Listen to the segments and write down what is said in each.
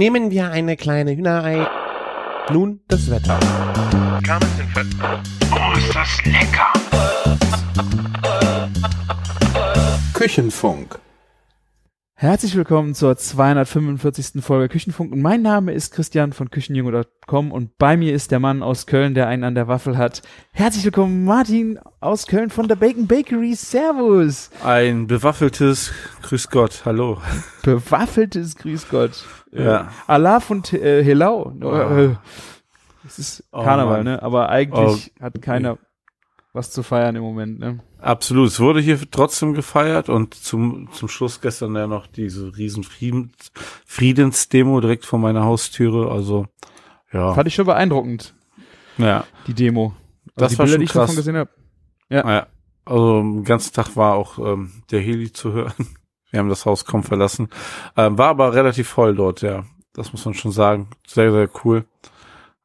Nehmen wir eine kleine Hühnerei. Nun das Wetter. Oh, ist das lecker! Küchenfunk. Herzlich willkommen zur 245. Folge Küchenfunk und mein Name ist Christian von Küchenjunge.com und bei mir ist der Mann aus Köln, der einen an der Waffel hat. Herzlich willkommen Martin aus Köln von der Bacon Bakery. Servus. Ein bewaffeltes Grüß Gott, hallo. Bewaffeltes Grüß Gott. Ja. Äh, Alaf und äh, Helau. Äh, Es ist Oh, Karneval, Mann. ne? Aber eigentlich hat keiner was zu feiern im Moment, ne? Absolut. Es wurde hier trotzdem gefeiert und zum, zum Schluss gestern ja noch diese riesen Friedens, Friedensdemo direkt vor meiner Haustüre. Also, ja. Fand ich schon beeindruckend, ja. die Demo. Also Das die war Bilder, schon die ich krass. davon gesehen habe. ja. Also, den ganzen Tag war auch ähm, der Heli zu hören. Wir haben das Haus kaum verlassen. Ähm, war aber relativ voll dort, ja. Das muss man schon sagen. Sehr, sehr cool.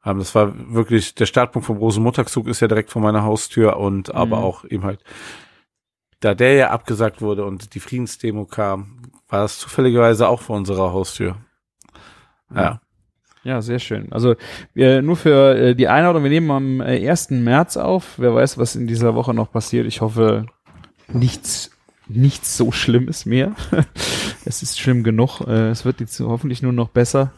Ähm, das war wirklich, der Startpunkt vom Rosenmontagszug ist ja direkt vor meiner Haustür und aber Mhm. auch eben halt, da der ja abgesagt wurde und die Friedensdemo kam, war das zufälligerweise auch vor unserer Haustür. Ja. Ja, sehr schön. Also wir, nur für äh, die Einordnung, wir nehmen am äh, 1. März auf. Wer weiß, was in dieser Woche noch passiert. Ich hoffe, nichts, nichts so Schlimmes mehr. es ist schlimm genug. Äh, es wird jetzt hoffentlich nur noch besser.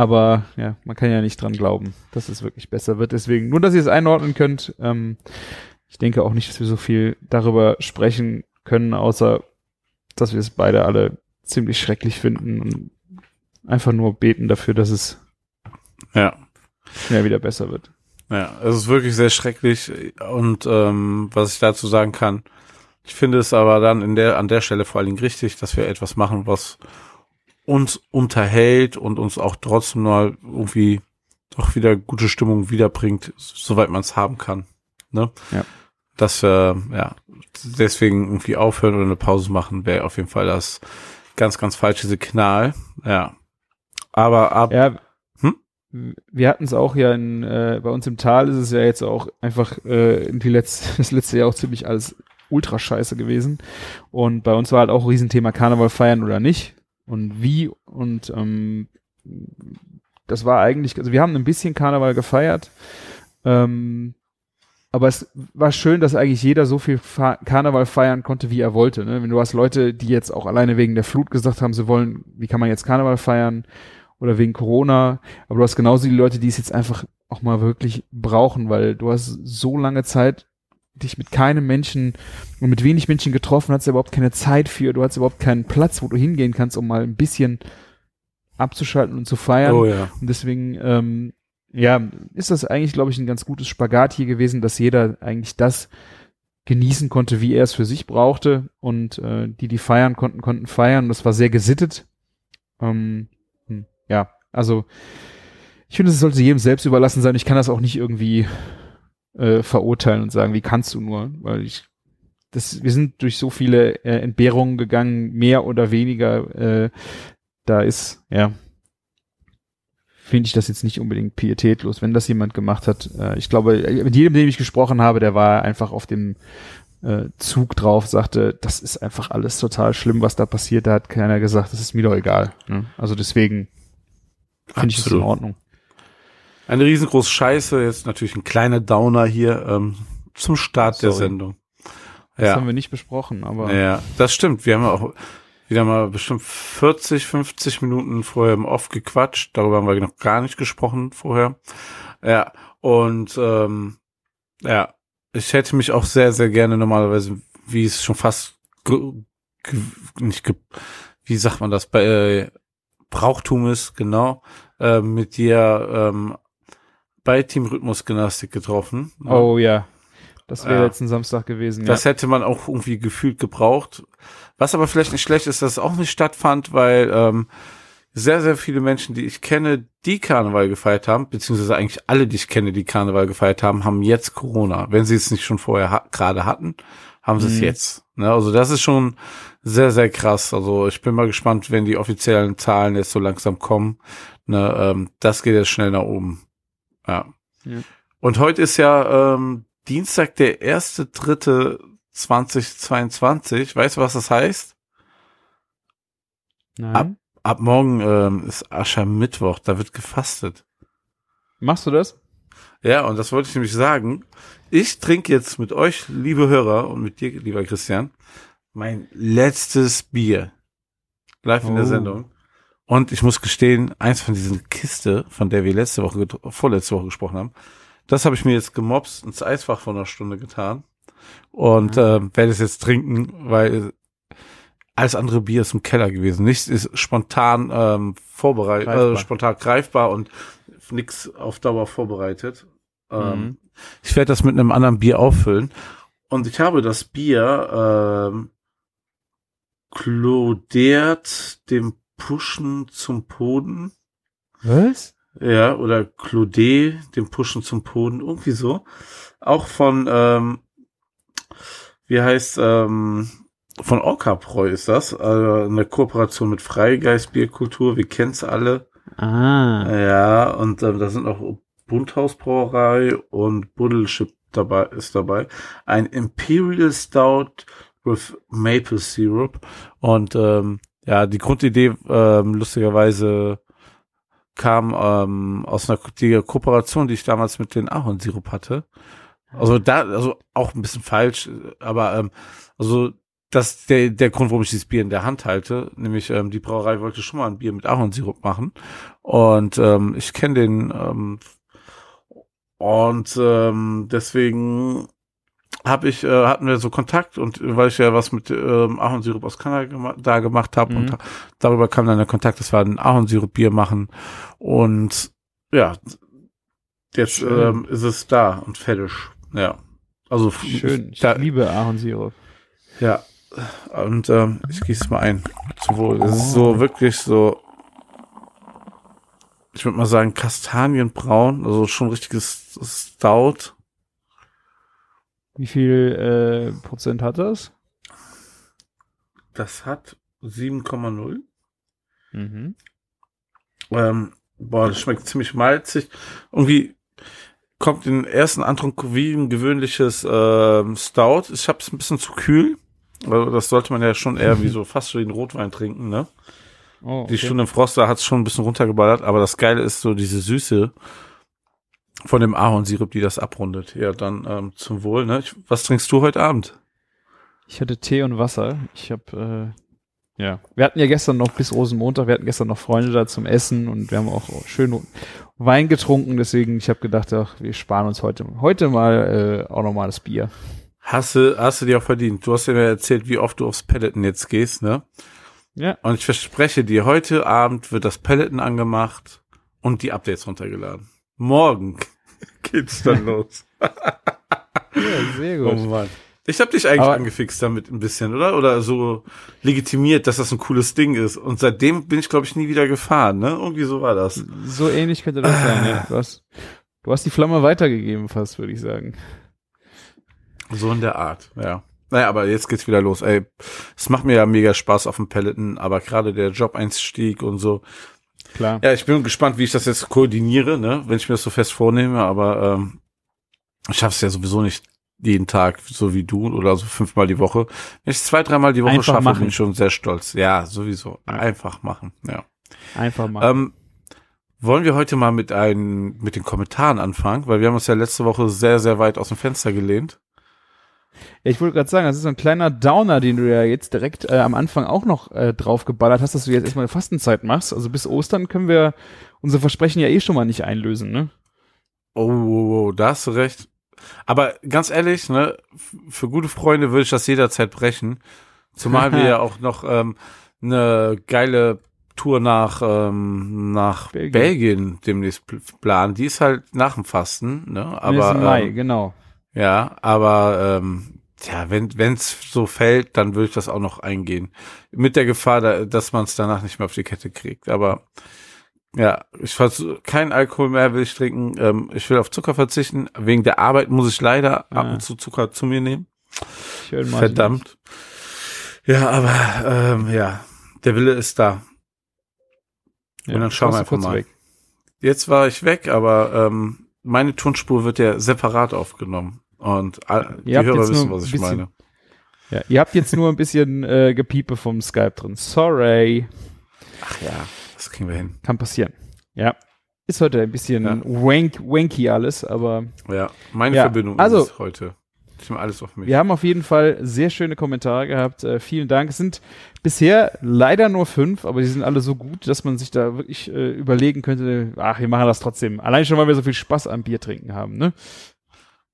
Aber ja, man kann ja nicht dran glauben, dass es wirklich besser wird. Deswegen, nur dass ihr es einordnen könnt. Ähm, ich denke auch nicht, dass wir so viel darüber sprechen können, außer dass wir es beide alle ziemlich schrecklich finden und einfach nur beten dafür, dass es Ja. schnell wieder besser wird. Ja, es ist wirklich sehr schrecklich und ähm, was ich dazu sagen kann, ich finde es aber dann in der an der Stelle vor allen Dingen richtig, dass wir etwas machen, was uns unterhält und uns auch trotzdem mal irgendwie doch wieder gute Stimmung wiederbringt, soweit man es haben kann. Ne? Ja. Dass wir ja deswegen irgendwie aufhören oder eine Pause machen, wäre auf jeden Fall das ganz, ganz falsche Signal. Ja. Aber ab Ja, Hm? wir hatten es auch ja in, äh, bei uns im Tal ist es ja jetzt auch einfach äh, irgendwie letzt, das letzte Jahr auch ziemlich alles ultra scheiße gewesen. Und bei uns war halt auch ein Riesenthema Karneval feiern oder nicht und wie und ähm, das war eigentlich, also wir haben ein bisschen Karneval gefeiert, ähm, aber es war schön, dass eigentlich jeder so viel Fa Karneval feiern konnte, wie er wollte. Ne? Wenn du hast Leute, die jetzt auch alleine wegen der Flut gesagt haben, sie wollen, wie kann man jetzt Karneval feiern oder wegen Corona, aber du hast genauso die Leute, die es jetzt einfach auch mal wirklich brauchen, weil du hast so lange Zeit dich mit keinem Menschen und mit wenig Menschen getroffen, hast überhaupt keine Zeit für, du hast überhaupt keinen Platz, wo du hingehen kannst, um mal ein bisschen abzuschalten und zu feiern. oh ja. Und deswegen, ähm, ja, ist das eigentlich, glaube ich, ein ganz gutes Spagat hier gewesen, dass jeder eigentlich das genießen konnte, wie er es für sich brauchte. Und äh, die, die feiern konnten, konnten feiern. Das war sehr gesittet. Ähm, hm, ja, also ich finde, es sollte jedem selbst überlassen sein. Ich kann das auch nicht irgendwie äh, verurteilen und sagen, wie kannst du nur, weil ich das, wir sind durch so viele äh, Entbehrungen gegangen, mehr oder weniger. Äh, da ist, ja, finde ich das jetzt nicht unbedingt pietätlos, wenn das jemand gemacht hat. Äh, ich glaube, mit jedem, dem ich gesprochen habe, der war einfach auf dem äh, Zug drauf, sagte, das ist einfach alles total schlimm, was da passiert. Da hat keiner gesagt, das ist mir doch egal. Ne? Also deswegen finde ich es in. Ordnung. Eine riesengroße Scheiße, jetzt natürlich ein kleiner Downer hier ähm, zum Start der Sorry. Sendung. Das ja. haben wir nicht besprochen, aber ja, das stimmt. Wir haben auch wieder mal bestimmt 40, 50 Minuten vorher im Off gequatscht. Darüber haben wir noch gar nicht gesprochen vorher. Ja, und ähm, ja, ich hätte mich auch sehr, sehr gerne normalerweise, wie es schon fast nicht wie sagt man das, bei äh, Brauchtum ist, genau, äh, mit dir ähm, bei Team Rhythmus Gymnastik getroffen. oh ja, das wäre Ja. letzten Samstag gewesen. Das ja. hätte man auch irgendwie gefühlt gebraucht. Was aber vielleicht nicht schlecht ist, dass es auch nicht stattfand, weil ähm, sehr, sehr viele Menschen, die ich kenne, die Karneval gefeiert haben, beziehungsweise eigentlich alle, die ich kenne, die Karneval gefeiert haben, haben jetzt Corona. Wenn sie es nicht schon vorher ha gerade hatten, haben sie es Mhm. jetzt. Ne? Also das ist schon sehr, sehr krass. Also ich bin mal gespannt, wenn die offiziellen Zahlen jetzt so langsam kommen. Ne? Ähm, das geht jetzt schnell nach oben. Ja. Ja. Und heute ist ja ähm, Dienstag, der erste, dritte 2022. Weißt du, was das heißt? Nein. Ab- ab morgen ähm, ist Aschermittwoch, da wird gefastet. Machst du das? Ja, und das wollte ich nämlich sagen. Ich trinke jetzt mit euch, liebe Hörer, und mit dir, lieber Christian, mein letztes Bier. Live in der Oh. Sendung. Und ich muss gestehen, eins von diesen Kiste, von der wir letzte Woche, vorletzte Woche gesprochen haben, das habe ich mir jetzt gemobst ins Eisfach von einer Stunde getan. Und ähm, werde es jetzt trinken, weil alles andere Bier ist im Keller gewesen. Nichts ist spontan ähm, vorbereitet, äh, Greifbar. spontan greifbar und nix auf Dauer vorbereitet. Ähm, Mhm. Ich werde das mit einem anderen Bier auffüllen. Und ich habe das Bier ähm, klodert dem Pushen zum Poden. Was? Ja, oder Clodé, dem Pushen zum Poden, irgendwie so. Auch von, ähm, wie heißt, ähm, von Orca-Preu ist das. Also eine Kooperation mit Freigeist Bierkultur, wir kennen's alle. Ah. Ja, und ähm, da sind auch Bunthausbrauerei und Buddelschip dabei, ist dabei. Ein Imperial Stout with Maple Syrup. Und ähm, ja, die Grundidee ähm, lustigerweise kam ähm, aus einer die Kooperation, die ich damals mit den Ahornsirup hatte. Also da, also auch ein bisschen falsch, aber ähm, also das ist der, der Grund, warum ich dieses Bier in der Hand halte, nämlich ähm, die Brauerei wollte schon mal ein Bier mit Ahornsirup machen und ähm, ich kenne den ähm, und ähm, deswegen habe ich äh, hatten wir so Kontakt und äh, weil ich ja was mit ähm, Ahornsirup aus Kanada gema da gemacht habe Mhm. und darüber kam dann der Kontakt, dass wir ein Ahornsirup Bier machen und ja jetzt Schön. ähm, ist es da und fertig ja also Schön. Ich da, liebe Ahornsirup. ja und ähm, ich gieße mal ein zum Wohl es ist Oh. so wirklich so ich würde mal sagen kastanienbraun also schon richtiges Stout Wie viel äh, Prozent hat das? das hat 7,0 Mhm. Ähm, boah, das schmeckt ziemlich malzig. Irgendwie kommt in den ersten Antrunk wie ein gewöhnliches ähm, Stout. Ich habe es ein bisschen zu kühl. Also das sollte man ja schon eher wie so fast wie ein Rotwein trinken, ne? Oh, Die Stunde im Froster hat es schon ein bisschen runtergeballert, aber das Geile ist so diese Süße von dem Ahornsirup, die das abrundet. Ja, dann ähm, zum Wohl, ne? Ich, was trinkst du heute Abend? Ich hatte Tee und Wasser. Ich habe, äh, ja, wir hatten ja gestern noch bis Rosenmontag, wir hatten gestern noch Freunde da zum Essen und wir haben auch schön Wein getrunken. Deswegen, ich habe gedacht, ach, wir sparen uns heute, heute mal äh, auch noch mal das Bier. Hast du, hast du dir auch verdient. Du hast ja mir erzählt, wie oft du aufs Peloton jetzt gehst, ne? Ja, Und ich verspreche dir, heute Abend wird das Peloton angemacht und die Updates runtergeladen. Morgen geht's dann los. ja sehr Oh gut. Mann. Ich habe dich eigentlich Aber- angefixt damit ein bisschen, oder? Oder so legitimiert, dass das ein cooles Ding ist. Und seitdem bin ich, glaube ich, nie wieder gefahren, ne? Irgendwie so war das. So ähnlich könnte das sein, ja. Du hast, du hast die Flamme weitergegeben fast, würde ich sagen. So in der Art, ja. Naja, aber jetzt geht's wieder los. Ey, es macht mir ja mega Spaß auf dem Peloton, aber gerade der Job-Einstieg und so, Klar. Ja, ich bin gespannt, wie ich das jetzt koordiniere, ne, wenn ich mir das so fest vornehme, aber ähm, ich schaff's ja sowieso nicht jeden Tag, so wie du, oder so fünfmal die Woche. Wenn ich zwei, dreimal die Woche Einfach schaffe, machen. bin ich schon sehr stolz. Ja, sowieso. Einfach machen, ja. Einfach mal. Ähm, wollen wir heute mal mit ein, mit den Kommentaren anfangen, weil wir haben uns ja letzte Woche sehr, sehr weit aus dem Fenster gelehnt. Ja, ich wollte gerade sagen, das ist so ein kleiner Downer, den du ja jetzt direkt äh, am Anfang auch noch äh, draufgeballert hast, dass du jetzt erstmal eine Fastenzeit machst. Also bis Ostern können wir unser Versprechen ja eh schon mal nicht einlösen, ne? Oh, oh, oh, da hast du recht. Aber ganz ehrlich, ne, für gute Freunde würde ich das jederzeit brechen. Zumal wir ja auch noch ähm, eine geile Tour nach, ähm, nach Belgien. Belgien. demnächst pl- planen. Die ist halt nach dem Fasten, ne? Aber im Mai, ähm, genau. Ja, aber ähm, ja, wenn wenn's so fällt, dann würde ich das auch noch eingehen. Mit der Gefahr, da, dass man es danach nicht mehr auf die Kette kriegt. Aber ja, ich versuch, kein Alkohol mehr will ich trinken. Ähm, ich will auf Zucker verzichten. Wegen der Arbeit muss ich leider ab Ah. und zu Zucker zu mir nehmen. Schön. Verdammt. Ja, aber ähm, ja, der Wille ist da. Ja, Und dann schauen wir einfach mal. weg. Jetzt war ich weg, aber ähm, meine Tonspur wird ja separat aufgenommen. Und äh, die Hörer wissen, was ich bisschen- meine. Ja, ihr habt jetzt nur ein bisschen äh, Gepiepe vom Skype drin. Sorry. Ach ja, das kriegen wir hin. Kann passieren. Ja. Ist heute ein bisschen Ja. wank, wanky alles, aber Ja, meine Ja, Verbindung also- ist heute. Nehme alles auf mich. wir haben auf jeden Fall sehr schöne Kommentare gehabt. Äh, vielen Dank. Es sind bisher leider nur fünf, aber die sind alle so gut, dass man sich da wirklich äh, überlegen könnte, ach, wir machen das trotzdem. Allein schon, weil wir so viel Spaß am Bier trinken haben, ne?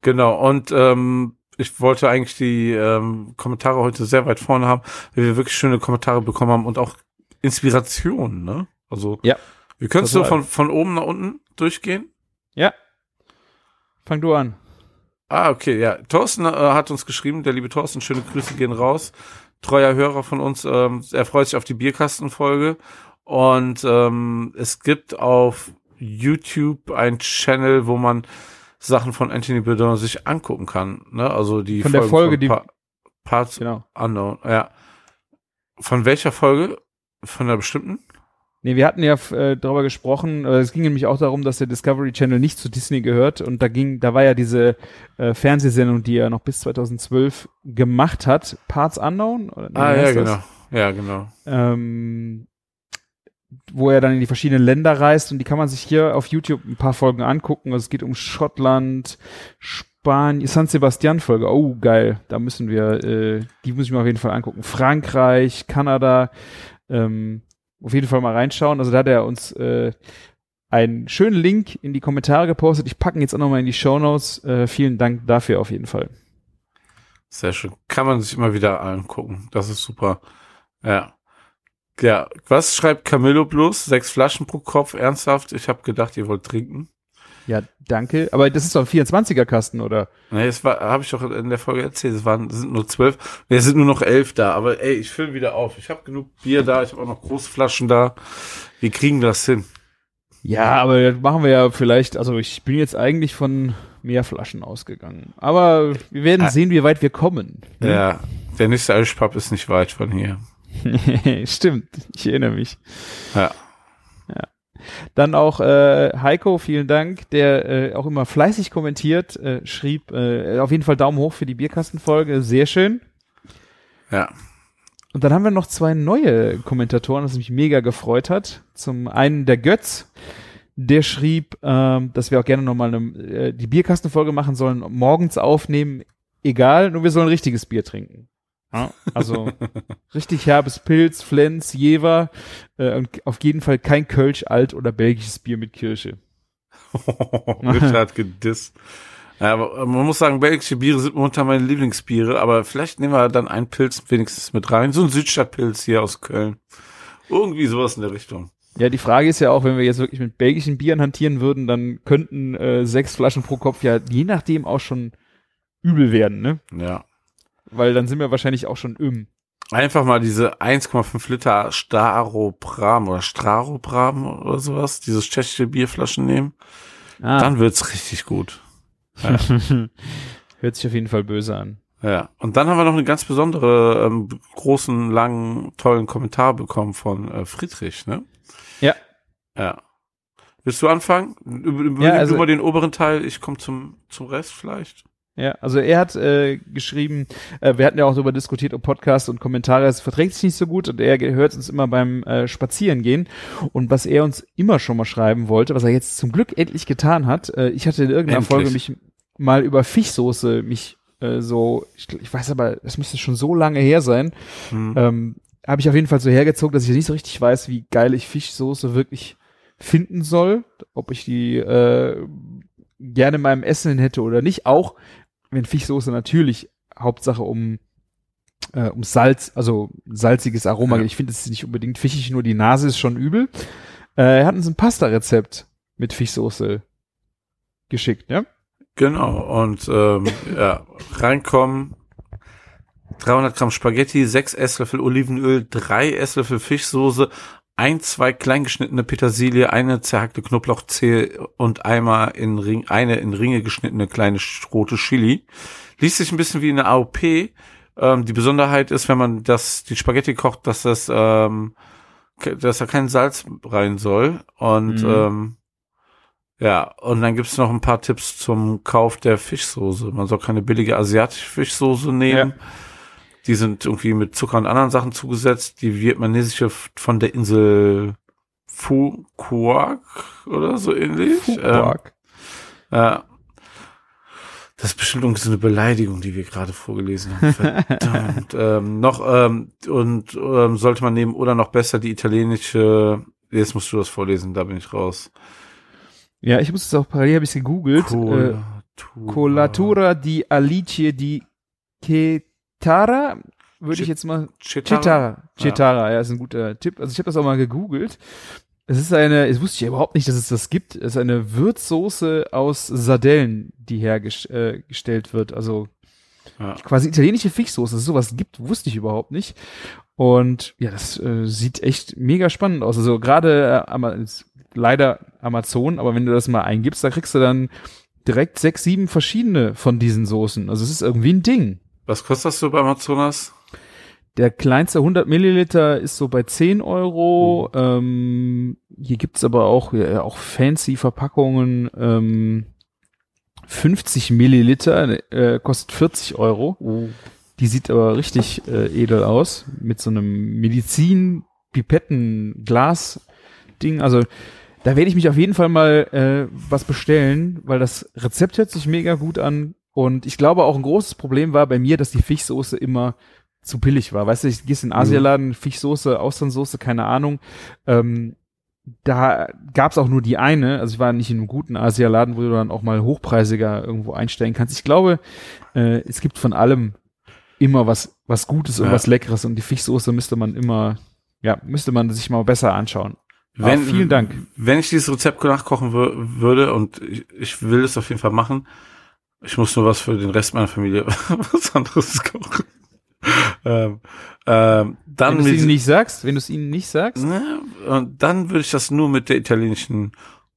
Genau, und ähm, ich wollte eigentlich die ähm, Kommentare heute sehr weit vorne haben, weil wir wirklich schöne Kommentare bekommen haben und auch Inspirationen, ne? Also Ja. wir können so Total. von, von oben nach unten durchgehen. Ja. Fang du an. Ah, okay, ja. Thorsten äh, hat uns geschrieben, der liebe Thorsten, schöne Grüße gehen raus. Treuer Hörer von uns, ähm, er freut sich auf die Bierkastenfolge. Und ähm, es gibt auf YouTube ein Channel, wo man Sachen von Anthony Bourdain sich angucken kann. Ne? Also die Von der Folge, die- Pa Parts Genau. Unknown, ja. Von welcher Folge? Von einer bestimmten? Nee, wir hatten ja äh, darüber gesprochen, äh, es ging nämlich auch darum, dass der Discovery Channel nicht zu Disney gehört und da ging, da war ja diese äh, Fernsehsendung, die er noch bis 2012 gemacht hat, Parts Unknown. Oder, nee, ah, ja, heißt das? genau. Ja, genau. ähm, wo er dann in die verschiedenen Länder reist und die kann man sich hier auf YouTube ein paar Folgen angucken. Also es geht um Schottland, Spanien, San Sebastian Folge. Oh, geil. Da müssen wir, äh, die muss ich mir auf jeden Fall angucken. Frankreich, Kanada, ähm, auf jeden Fall mal reinschauen. Also da hat er uns äh, einen schönen Link in die Kommentare gepostet. Ich packe ihn jetzt auch nochmal in die Shownotes. Äh, vielen Dank dafür auf jeden Fall. Sehr schön. Kann man sich immer wieder angucken. Das ist super. Ja. Ja, was schreibt Camillo bloß? Sechs Flaschen pro Kopf, ernsthaft? Ich habe gedacht, ihr wollt trinken. Ja, danke. Aber das ist doch ein 24er Kasten, oder? Nee, es war, habe ich doch in der Folge erzählt, es waren, sind nur zwölf, nee, es sind nur noch elf da, aber ey, ich fülle wieder auf. Ich habe genug Bier da, ich habe auch noch Großflaschen da. Wir kriegen das hin. Ja, aber das machen wir ja vielleicht, also ich bin jetzt eigentlich von mehr Flaschen ausgegangen. Aber wir werden Ah. sehen, wie weit wir kommen. Ja, der nächste Irish Pub ist nicht weit von hier. Stimmt, ich erinnere mich. Ja. Dann auch äh, Heiko, vielen Dank, der äh, auch immer fleißig kommentiert, äh, schrieb äh, auf jeden Fall Daumen hoch für die Bierkastenfolge, sehr schön. Ja. Und dann haben wir noch zwei neue Kommentatoren, was mich mega gefreut hat. Zum einen der Götz, der schrieb, ähm, dass wir auch gerne nochmal äh, die Bierkastenfolge machen sollen, morgens aufnehmen, egal, nur wir sollen richtiges Bier trinken. Ja, also richtig herbes Pilz, Flens, Jever äh, und auf jeden Fall kein Kölsch, Alt oder belgisches Bier mit Kirsche. Richard gedisst. Ja, aber man muss sagen, belgische Biere sind momentan meine Lieblingsbiere, aber vielleicht nehmen wir dann einen Pilz wenigstens mit rein. So ein Südstadtpilz hier aus Köln. Irgendwie sowas in der Richtung. Ja, die Frage ist ja auch, wenn wir jetzt wirklich mit belgischen Bieren hantieren würden, dann könnten äh, sechs Flaschen pro Kopf ja je nachdem auch schon übel werden, ne? Ja. Weil dann sind wir wahrscheinlich auch schon im. Einfach mal diese 1,5 Liter Staropram oder Straropram oder sowas, dieses tschechische Bierflaschen nehmen. Ah, Dann wird's richtig gut. Ja. hört sich auf jeden Fall böse an. ja. Und dann haben wir noch eine ganz besondere, ähm, großen, langen, tollen Kommentar bekommen von äh, Friedrich, ne? Ja. Ja. Willst du anfangen? Über, über, Ja, also- über den oberen Teil, ich komme zum, zum Rest vielleicht. Ja, also er hat äh, geschrieben, äh, wir hatten ja auch darüber diskutiert, ob Podcast und Kommentare, es verträgt sich nicht so gut und er hört uns immer beim äh, Spazierengehen und was er uns immer schon mal schreiben wollte, was er jetzt zum Glück endlich getan hat, äh, ich hatte in irgendeiner Endlich. Folge mich mal über Fischsoße mich äh, so, ich, ich weiß aber, das müsste schon so lange her sein, Hm. ähm, habe ich auf jeden Fall so hergezogen, dass ich nicht so richtig weiß, wie geil ich Fischsoße wirklich finden soll, ob ich die äh, gerne in meinem Essen hätte oder nicht. Auch wenn Fischsoße natürlich Hauptsache um äh, um Salz, also salziges Aroma. Ja. geht. Ich finde es nicht unbedingt fischig, nur die Nase ist schon übel. Äh, er hat uns ein Pasta-Rezept mit Fischsoße geschickt, ja? Genau, und ähm, ja, reinkommen, 300 Gramm Spaghetti, 6 Esslöffel Olivenöl, 3 Esslöffel Fischsoße, ein, zwei kleingeschnittene Petersilie, eine zerhackte Knoblauchzehe und einmal in Ring, eine in Ringe geschnittene kleine rote Chili. Liest sich ein bisschen wie eine AOP. Ähm, die Besonderheit ist, wenn man das, die Spaghetti kocht, dass das, ähm, dass da kein Salz rein soll. Und Mhm. ähm, ja, und dann gibt's noch ein paar Tipps zum Kauf der Fischsoße. Man soll keine billige asiatische Fischsoße nehmen. Die sind irgendwie mit Zucker und anderen Sachen zugesetzt. Die vietnamesische von der Insel Phu Quoc oder so ähnlich. Fuquak. Ähm, ja. Das ist bestimmt irgendwie so eine Beleidigung, die wir gerade vorgelesen haben. Verdammt. ähm, noch, ähm, und ähm, sollte man nehmen, oder noch besser die italienische, jetzt musst du das vorlesen, da bin ich raus. Ja, ich muss es auch parallel, habe ich gegoogelt. Äh, Colatura. Colatura di Alice di Cetara, würde ich jetzt mal Chitara? Chitara. Chitara, ja. ist ein guter Tipp. Also ich habe das auch mal gegoogelt. Es ist eine, es wusste ich überhaupt nicht, dass es das gibt. Es ist eine Würzsoße aus Sardellen, die hergestellt äh, wird. Also Ja. quasi italienische Fischsoße. Dass es sowas gibt, wusste ich überhaupt nicht. Und ja, das äh, sieht echt mega spannend aus. Also gerade äh, Ama- leider Amazon, aber wenn du das mal eingibst, da kriegst du dann direkt sechs, sieben verschiedene von diesen Soßen. Also es ist irgendwie ein Ding. Was kostet das so bei Amazonas? Der kleinste 100 Milliliter ist so bei 10 Euro. Mhm. Ähm, hier gibt's aber auch, ja, auch fancy Verpackungen. Ähm, 50 Milliliter äh, kostet 40 Euro. Die sieht aber richtig äh, edel aus. Mit so einem Medizin-Pipetten-Glas-Ding. Also da werde ich mich auf jeden Fall mal äh, was bestellen, weil das Rezept hört sich mega gut an. Und ich glaube auch ein großes Problem war bei mir, dass die Fischsoße immer zu billig war. Weißt du, ich gehst in den Asialaden, Fischsoße, Austernsoße, keine Ahnung. Ähm, da gab's auch nur die eine. Also ich war nicht in einem guten Asialaden, wo du dann auch mal hochpreisiger irgendwo einsteigen kannst. Ich glaube, äh, es gibt von allem immer was, was Gutes und Ja. was Leckeres. Und die Fischsoße müsste man immer, ja, müsste man sich mal besser anschauen. Ah, vielen Dank. Wenn ich dieses Rezept nachkochen wür würde und ich, ich will es auf jeden Fall machen, ich muss nur was für den Rest meiner Familie was anderes kochen. ähm, ähm, dann wenn du es ihnen nicht sagst, wenn du es ihnen nicht sagst, ne, und dann würde ich das nur mit der italienischen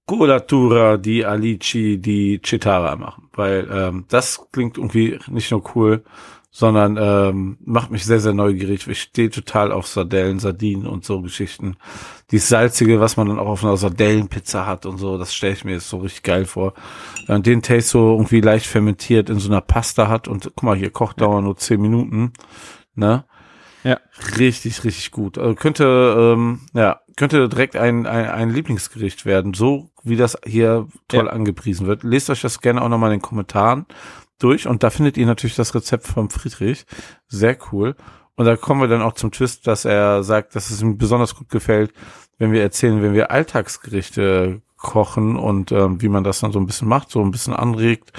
Colatura di Alici di Cetara machen, weil ähm, das klingt irgendwie nicht nur cool, sondern ähm, macht mich sehr, sehr neugierig. Ich stehe total auf Sardellen, Sardinen und so Geschichten. Die Salzige, was man dann auch auf einer Sardellenpizza hat und so, das stelle ich mir jetzt so richtig geil vor. Wenn den Taste so irgendwie leicht fermentiert in so einer Pasta hat und guck mal, hier Kochdauer nur zehn Minuten, ne? Ja. Richtig, richtig gut. Also könnte, ähm, ja, könnte direkt ein, ein, ein Lieblingsgericht werden, so wie das hier toll Ja. angepriesen wird. Lest euch das gerne auch nochmal in den Kommentaren durch und da findet ihr natürlich das Rezept vom Friedrich. Sehr cool. Und da kommen wir dann auch zum Twist, dass er sagt, dass es ihm besonders gut gefällt, wenn wir erzählen, wenn wir Alltagsgerichte kochen und ähm, wie man das dann so ein bisschen macht, so ein bisschen anregt.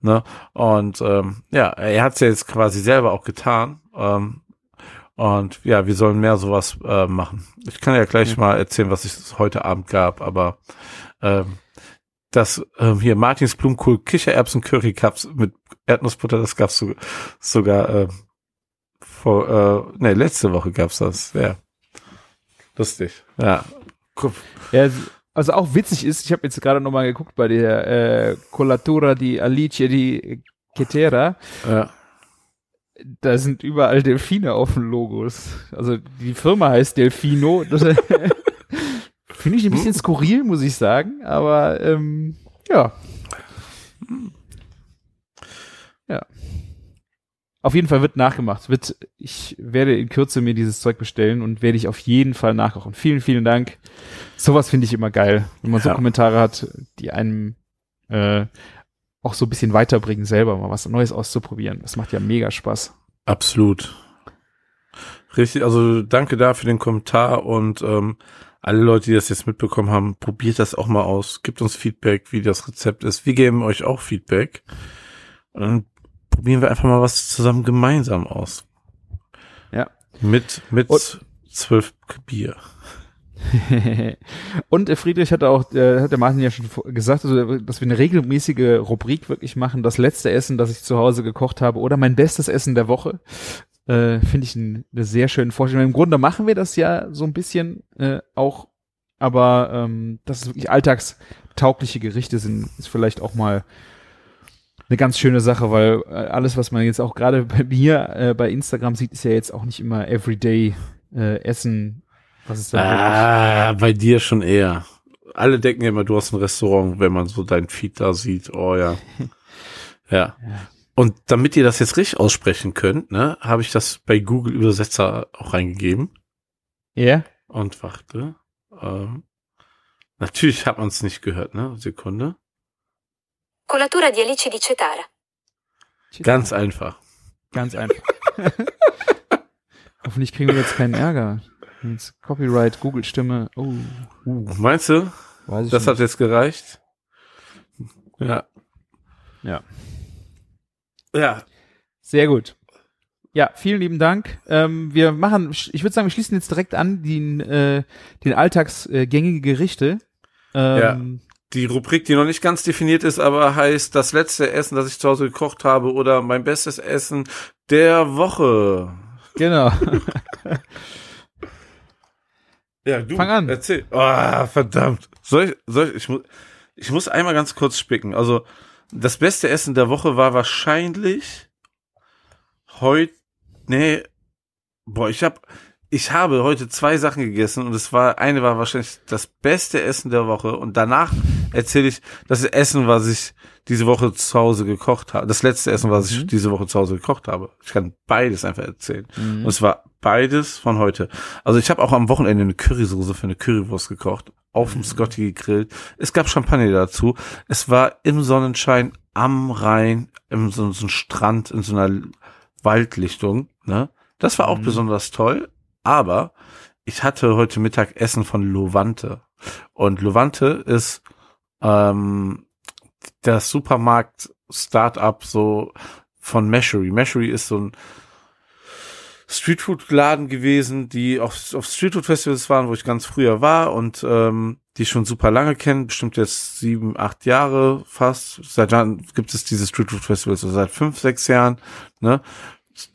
Ne? Und ähm, ja, er hat es ja jetzt quasi selber auch getan. Ähm, und ja, wir sollen mehr sowas äh, machen. Ich kann ja gleich mal erzählen, was es heute Abend gab, aber ähm, das ähm, hier Martins Blumenkohl Kichererbsen Curry Cups mit Erdnussbutter, das gab's so, sogar äh, vor äh, ne, letzte Woche gab's das. Ja. Lustig. Ja. Ja, also auch witzig ist, ich habe jetzt gerade noch mal geguckt bei der äh, Colatura di Alice di Cetera, Ja. da sind überall Delfine auf den Logos. Also die Firma heißt Delfino. Finde ich ein bisschen skurril, muss ich sagen, aber ähm, ja. Ja. Auf jeden Fall wird nachgemacht. Wird, ich werde in Kürze mir dieses Zeug bestellen und werde ich auf jeden Fall nachkochen. Vielen, vielen Dank. Sowas finde ich immer geil, wenn man so Ja. Kommentare hat, die einem äh, auch so ein bisschen weiterbringen, selber mal was Neues auszuprobieren. Das macht ja mega Spaß. Absolut. Richtig, also danke da für den Kommentar und ähm, alle Leute, die das jetzt mitbekommen haben, probiert das auch mal aus, gebt uns Feedback, wie das Rezept ist. Wir geben euch auch Feedback. Und dann probieren wir einfach mal was zusammen gemeinsam aus. Ja. Mit, mit Und- zwölf Bier. und Friedrich hat auch, äh, hat der Martin ja schon gesagt, also, dass wir eine regelmäßige Rubrik wirklich machen. Das letzte Essen, das ich zu Hause gekocht habe oder mein bestes Essen der Woche. Äh, Finde ich ein, eine sehr schöne Vorstellung. Im Grunde machen wir das ja so ein bisschen äh, auch, aber ähm, dass es wirklich alltagstaugliche Gerichte sind, ist vielleicht auch mal eine ganz schöne Sache, weil äh, alles, was man jetzt auch gerade bei mir äh, bei Instagram sieht, ist ja jetzt auch nicht immer Everyday äh, Essen, was es da wirklich Ah, bei dir schon eher. Alle denken ja immer, du hast ein Restaurant, wenn man so dein Feed da sieht. Oh ja. Ja. Und damit ihr das jetzt richtig aussprechen könnt, ne, habe ich das bei Google Übersetzer auch reingegeben. Ja? Yeah. Und warte. Ähm, natürlich hat man es nicht gehört, ne? Sekunde. Colatura di alici di cetara. Ganz einfach. Ganz einfach. Hoffentlich kriegen wir jetzt keinen Ärger. Jetzt Copyright, Google-Stimme. Oh. Uh, meinst du? Weiß ich Das nicht. hat jetzt gereicht? Ja. Ja. Ja. Sehr gut. Ja, vielen lieben Dank. Ähm, wir machen, ich würde sagen, wir schließen jetzt direkt an den, äh, den alltagsgängige Gerichte. Ähm, Die Rubrik, die noch nicht ganz definiert ist, aber heißt das letzte Essen, das ich zu Hause gekocht habe oder mein bestes Essen der Woche. Genau. Ja, du. Fang an. Erzähl. Ah, verdammt. Soll ich, soll ich, ich muss, ich muss einmal ganz kurz spicken. Also, das beste Essen der Woche war wahrscheinlich heute, nee, boah, ich hab, ich habe heute zwei Sachen gegessen und es war, eine war wahrscheinlich das beste Essen der Woche und danach erzähle ich das Essen, was ich diese Woche zu Hause gekocht habe. Das letzte Essen, was ich Mhm. diese Woche zu Hause gekocht habe. Ich kann beides einfach erzählen. Mhm. Und es war beides von heute. Also ich habe auch am Wochenende eine Currysoße für eine Currywurst gekocht, auf dem Scotty gegrillt. Es gab Champagner dazu. Es war im Sonnenschein am Rhein, im so, so einem Strand, in so einer Waldlichtung. Ne? Das war auch Mhm. besonders toll. Aber ich hatte heute Mittag Essen von Lovante. Und Lovante ist ähm, das Supermarkt-Startup so von Meshery. Meshery ist so ein Streetfood-Laden gewesen, die auf, auf Streetfood-Festivals waren, wo ich ganz früher war und ähm, die schon super lange kennen, bestimmt jetzt sieben, acht Jahre fast. Seit dann gibt es diese Streetfood-Festivals, also seit fünf, sechs Jahren. Ne?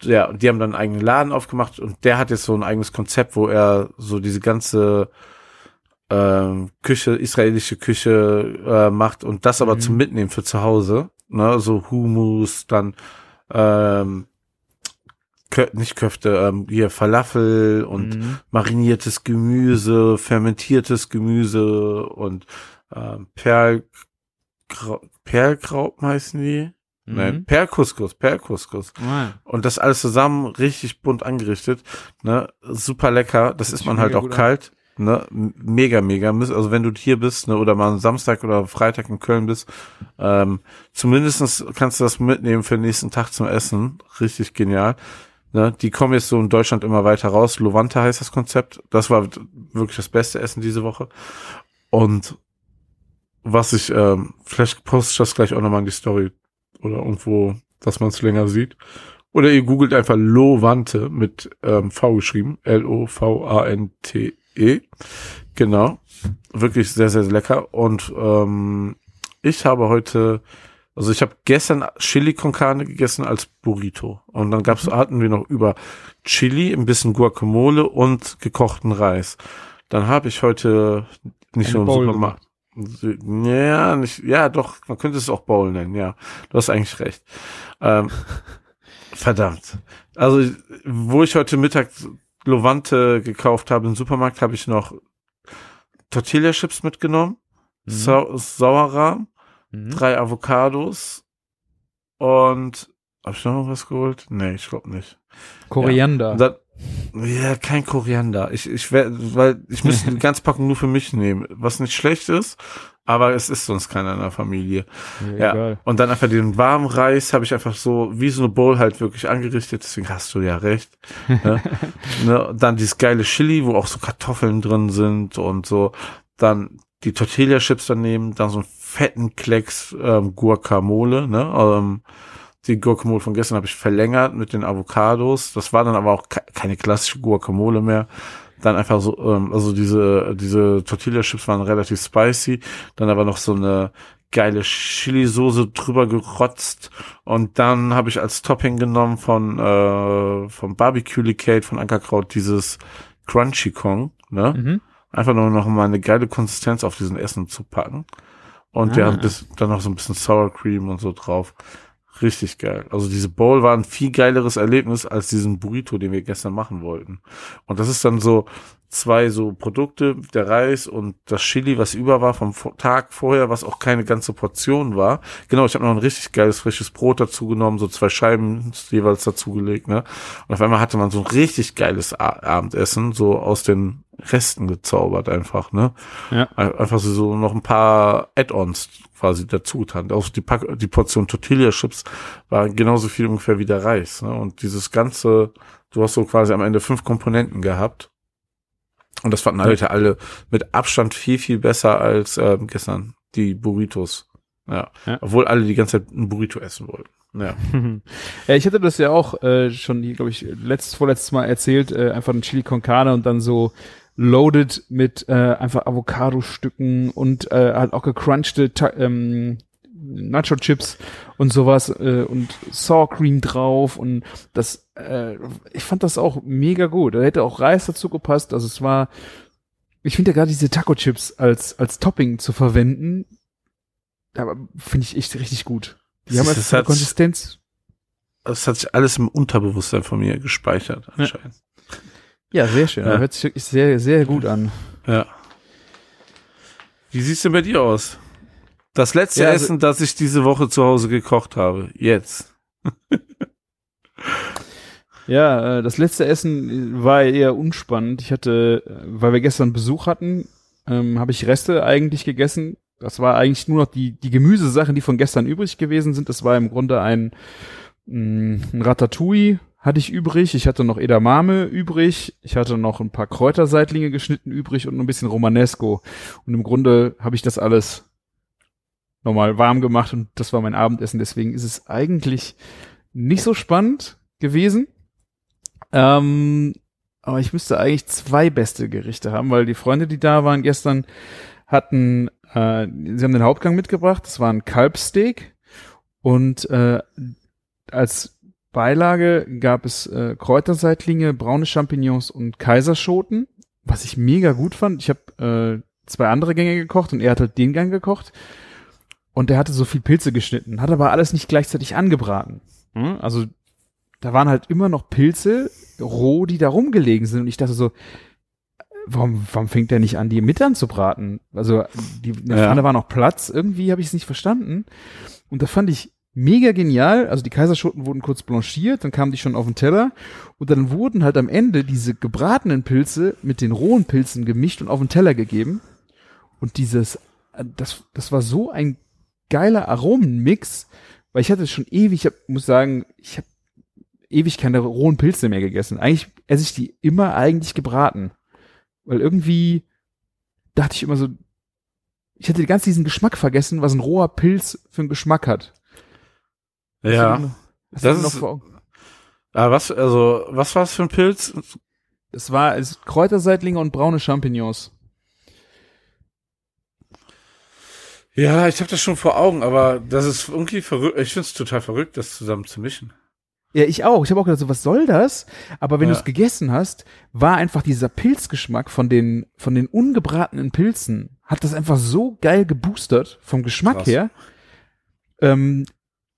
Ja, und die haben dann einen eigenen Laden aufgemacht und der hat jetzt so ein eigenes Konzept, wo er so diese ganze ähm, Küche, israelische Küche äh, macht und das aber Mhm. zum Mitnehmen für zu Hause. Ne? So Hummus, dann ähm, Kö nicht Köfte, ähm, hier Falafel und Mhm. mariniertes Gemüse, fermentiertes Gemüse und ähm, Perlgrau Perlkraut heißen die? Nein, Mhm. Perlkuskus, Perlkuskus. Ah, Und das alles zusammen richtig bunt angerichtet, ne, super lecker. Das isst sich man halt auch gut an. Ne, mega, mega. Also wenn du hier bist, ne, oder mal am Samstag oder Freitag in Köln bist, ähm, zumindestens kannst du das mitnehmen für den nächsten Tag zum Essen. Richtig genial. Ne, die kommen jetzt so in Deutschland immer weiter raus. Lovante heißt das Konzept. Das war wirklich das beste Essen diese Woche. Und was ich, ähm, vielleicht poste ich das gleich auch nochmal in die Story oder irgendwo, dass man es länger sieht. Oder ihr googelt einfach Lovante mit ähm, V geschrieben. L-O-V-A-N-T-E. Genau. Wirklich sehr, sehr lecker. Und ähm, ich habe heute, also ich habe gestern Chili con Carne gegessen als Burrito. Und dann gab's, hatten wir noch über Chili, ein bisschen Guacamole und gekochten Reis. Dann habe ich heute nicht Eine nur im Supermarkt. Ja, nicht, ja, doch, man könnte es auch Bowl nennen, ja. Du hast eigentlich recht. Ähm, verdammt. Also, wo ich heute Mittag Lovante gekauft habe im Supermarkt, habe ich noch Tortilla-Chips mitgenommen, Mhm. Sau Sauerrahm, Mhm. drei Avocados und habe ich noch irgendwas geholt? Nee, ich glaube nicht. Koriander. Und dann, ja, kein Koriander. Ich, ich wär, weil ich müsste die ganze Packung nur für mich nehmen, was nicht schlecht ist, aber es ist sonst keiner in der Familie. Ja. egal. Und dann einfach den warmen Reis habe ich einfach so wie so eine Bowl halt wirklich angerichtet, deswegen hast du ja recht. ne? ne? Dann dieses geile Chili, wo auch so Kartoffeln drin sind und so. Dann die Tortilla-Chips daneben, dann so einen fetten Klecks ähm, Guacamole, ne? Ähm, die Guacamole von gestern habe ich verlängert mit den Avocados. Das war dann aber auch ke keine klassische Guacamole mehr. Dann einfach so, ähm, also diese, diese Tortilla-Chips waren relativ spicy. Dann aber noch so eine geile Chili-Soße drüber gerotzt. Und dann habe ich als Topping genommen von, äh, vom Barbecue Licate von Ankerkraut dieses Crunchy Kong, ne? Mhm. Einfach nur noch mal eine geile Konsistenz auf diesen Essen zu packen. Und Ah. ein bisschen- dann noch so ein bisschen Sour Cream und so drauf. Richtig geil. Also diese Bowl war ein viel geileres Erlebnis als diesen Burrito, den wir gestern machen wollten. Und das ist dann so, zwei so Produkte, der Reis und das Chili, was über war vom Vo- Tag vorher, was auch keine ganze Portion war. Genau, ich habe noch ein richtig geiles frisches Brot dazu genommen, so zwei Scheiben jeweils dazugelegt, ne? Und auf einmal hatte man so ein richtig geiles Abendessen, so aus den Resten gezaubert einfach, ne? Ja. Ein- Einfach so, so noch ein paar Add-ons quasi dazu getan. Auch die, Pack die Portion Tortilla-Chips war genauso viel ungefähr wie der Reis, ne? Und dieses ganze, du hast so quasi am Ende fünf Komponenten gehabt. Und das fanden Leute alle mit Abstand viel, viel besser als ähm, gestern die Burritos. Ja. Ja. Obwohl alle die ganze Zeit ein Burrito essen wollten. Ja. ja, ich hatte das ja auch äh, schon, glaube ich, letztes, vorletztes Mal erzählt, äh, einfach ein Chili con Carne und dann so loaded mit äh, einfach Avocado-Stücken und äh, halt auch gecrunchte Ta ähm, Nacho-Chips und sowas äh, und Sour Cream drauf und das, äh, ich fand das auch mega gut. Da hätte auch Reis dazu gepasst. Also es war, ich finde ja gerade diese Taco-Chips als, als Topping zu verwenden, finde ich echt richtig gut. Die Das haben der hat- Konsistenz. Das hat sich alles im Unterbewusstsein von mir gespeichert, anscheinend. Ja, sehr schön. Ja. Hört sich wirklich sehr, sehr gut an. Ja. Wie sieht's denn bei dir aus? Das letzte Ja, also- Essen, das ich diese Woche zu Hause gekocht habe. Jetzt. Ja, äh, das letzte Essen war eher unspannend. Ich hatte, äh, weil wir gestern Besuch hatten, ähm, habe ich Reste eigentlich gegessen. Das war eigentlich nur noch die, die Gemüsesachen, die von gestern übrig gewesen sind. Das war im Grunde ein, mh, ein Ratatouille hatte ich übrig. Ich hatte noch Edamame übrig. Ich hatte noch ein paar Kräuterseitlinge geschnitten übrig und ein bisschen Romanesco. Und im Grunde habe ich das alles nochmal warm gemacht und das war mein Abendessen. Deswegen ist es eigentlich nicht so spannend gewesen. Ähm, aber ich müsste eigentlich zwei beste Gerichte haben, weil die Freunde, die da waren gestern, hatten, äh, sie haben den Hauptgang mitgebracht. Das war ein Kalbsteak und äh, als Beilage gab es äh, Kräuterseitlinge, braune Champignons und Kaiserschoten, was ich mega gut fand. Ich habe äh, zwei andere Gänge gekocht und er hat halt den Gang gekocht. Und er hatte so viel Pilze geschnitten, hat aber alles nicht gleichzeitig angebraten. Hm? Also da waren halt immer noch Pilze roh, die da rumgelegen sind. Und ich dachte so, warum, warum fängt der nicht an, die mit anzubraten? Also die in der Ja. Pfanne war noch Platz. Irgendwie habe ich es nicht verstanden. Und das fand ich mega genial. Also die Kaiserschoten wurden kurz blanchiert, dann kamen die schon auf den Teller. Und dann wurden halt am Ende diese gebratenen Pilze mit den rohen Pilzen gemischt und auf den Teller gegeben. Und dieses, das, das war so ein geiler Aromenmix, weil ich hatte schon ewig, ich hab, muss sagen, ich habe ewig keine rohen Pilze mehr gegessen. Eigentlich esse ich die immer eigentlich gebraten. Weil irgendwie dachte ich immer so, ich hatte ganz diesen Geschmack vergessen, was ein roher Pilz für einen Geschmack hat. Ja. Das, Das ist. Aber was, also, was war es für ein Pilz? Es war es Kräuterseitlinge und braune Champignons. Ja, ich habe das schon vor Augen, aber das ist irgendwie verrückt. Ich finde es total verrückt, das zusammen zu mischen. Ja, ich auch. Ich habe auch gedacht, so, was soll das? Aber wenn Ja. du es gegessen hast, war einfach dieser Pilzgeschmack von den, von den ungebratenen Pilzen, hat das einfach so geil geboostert vom Geschmack Krass. her. Ähm,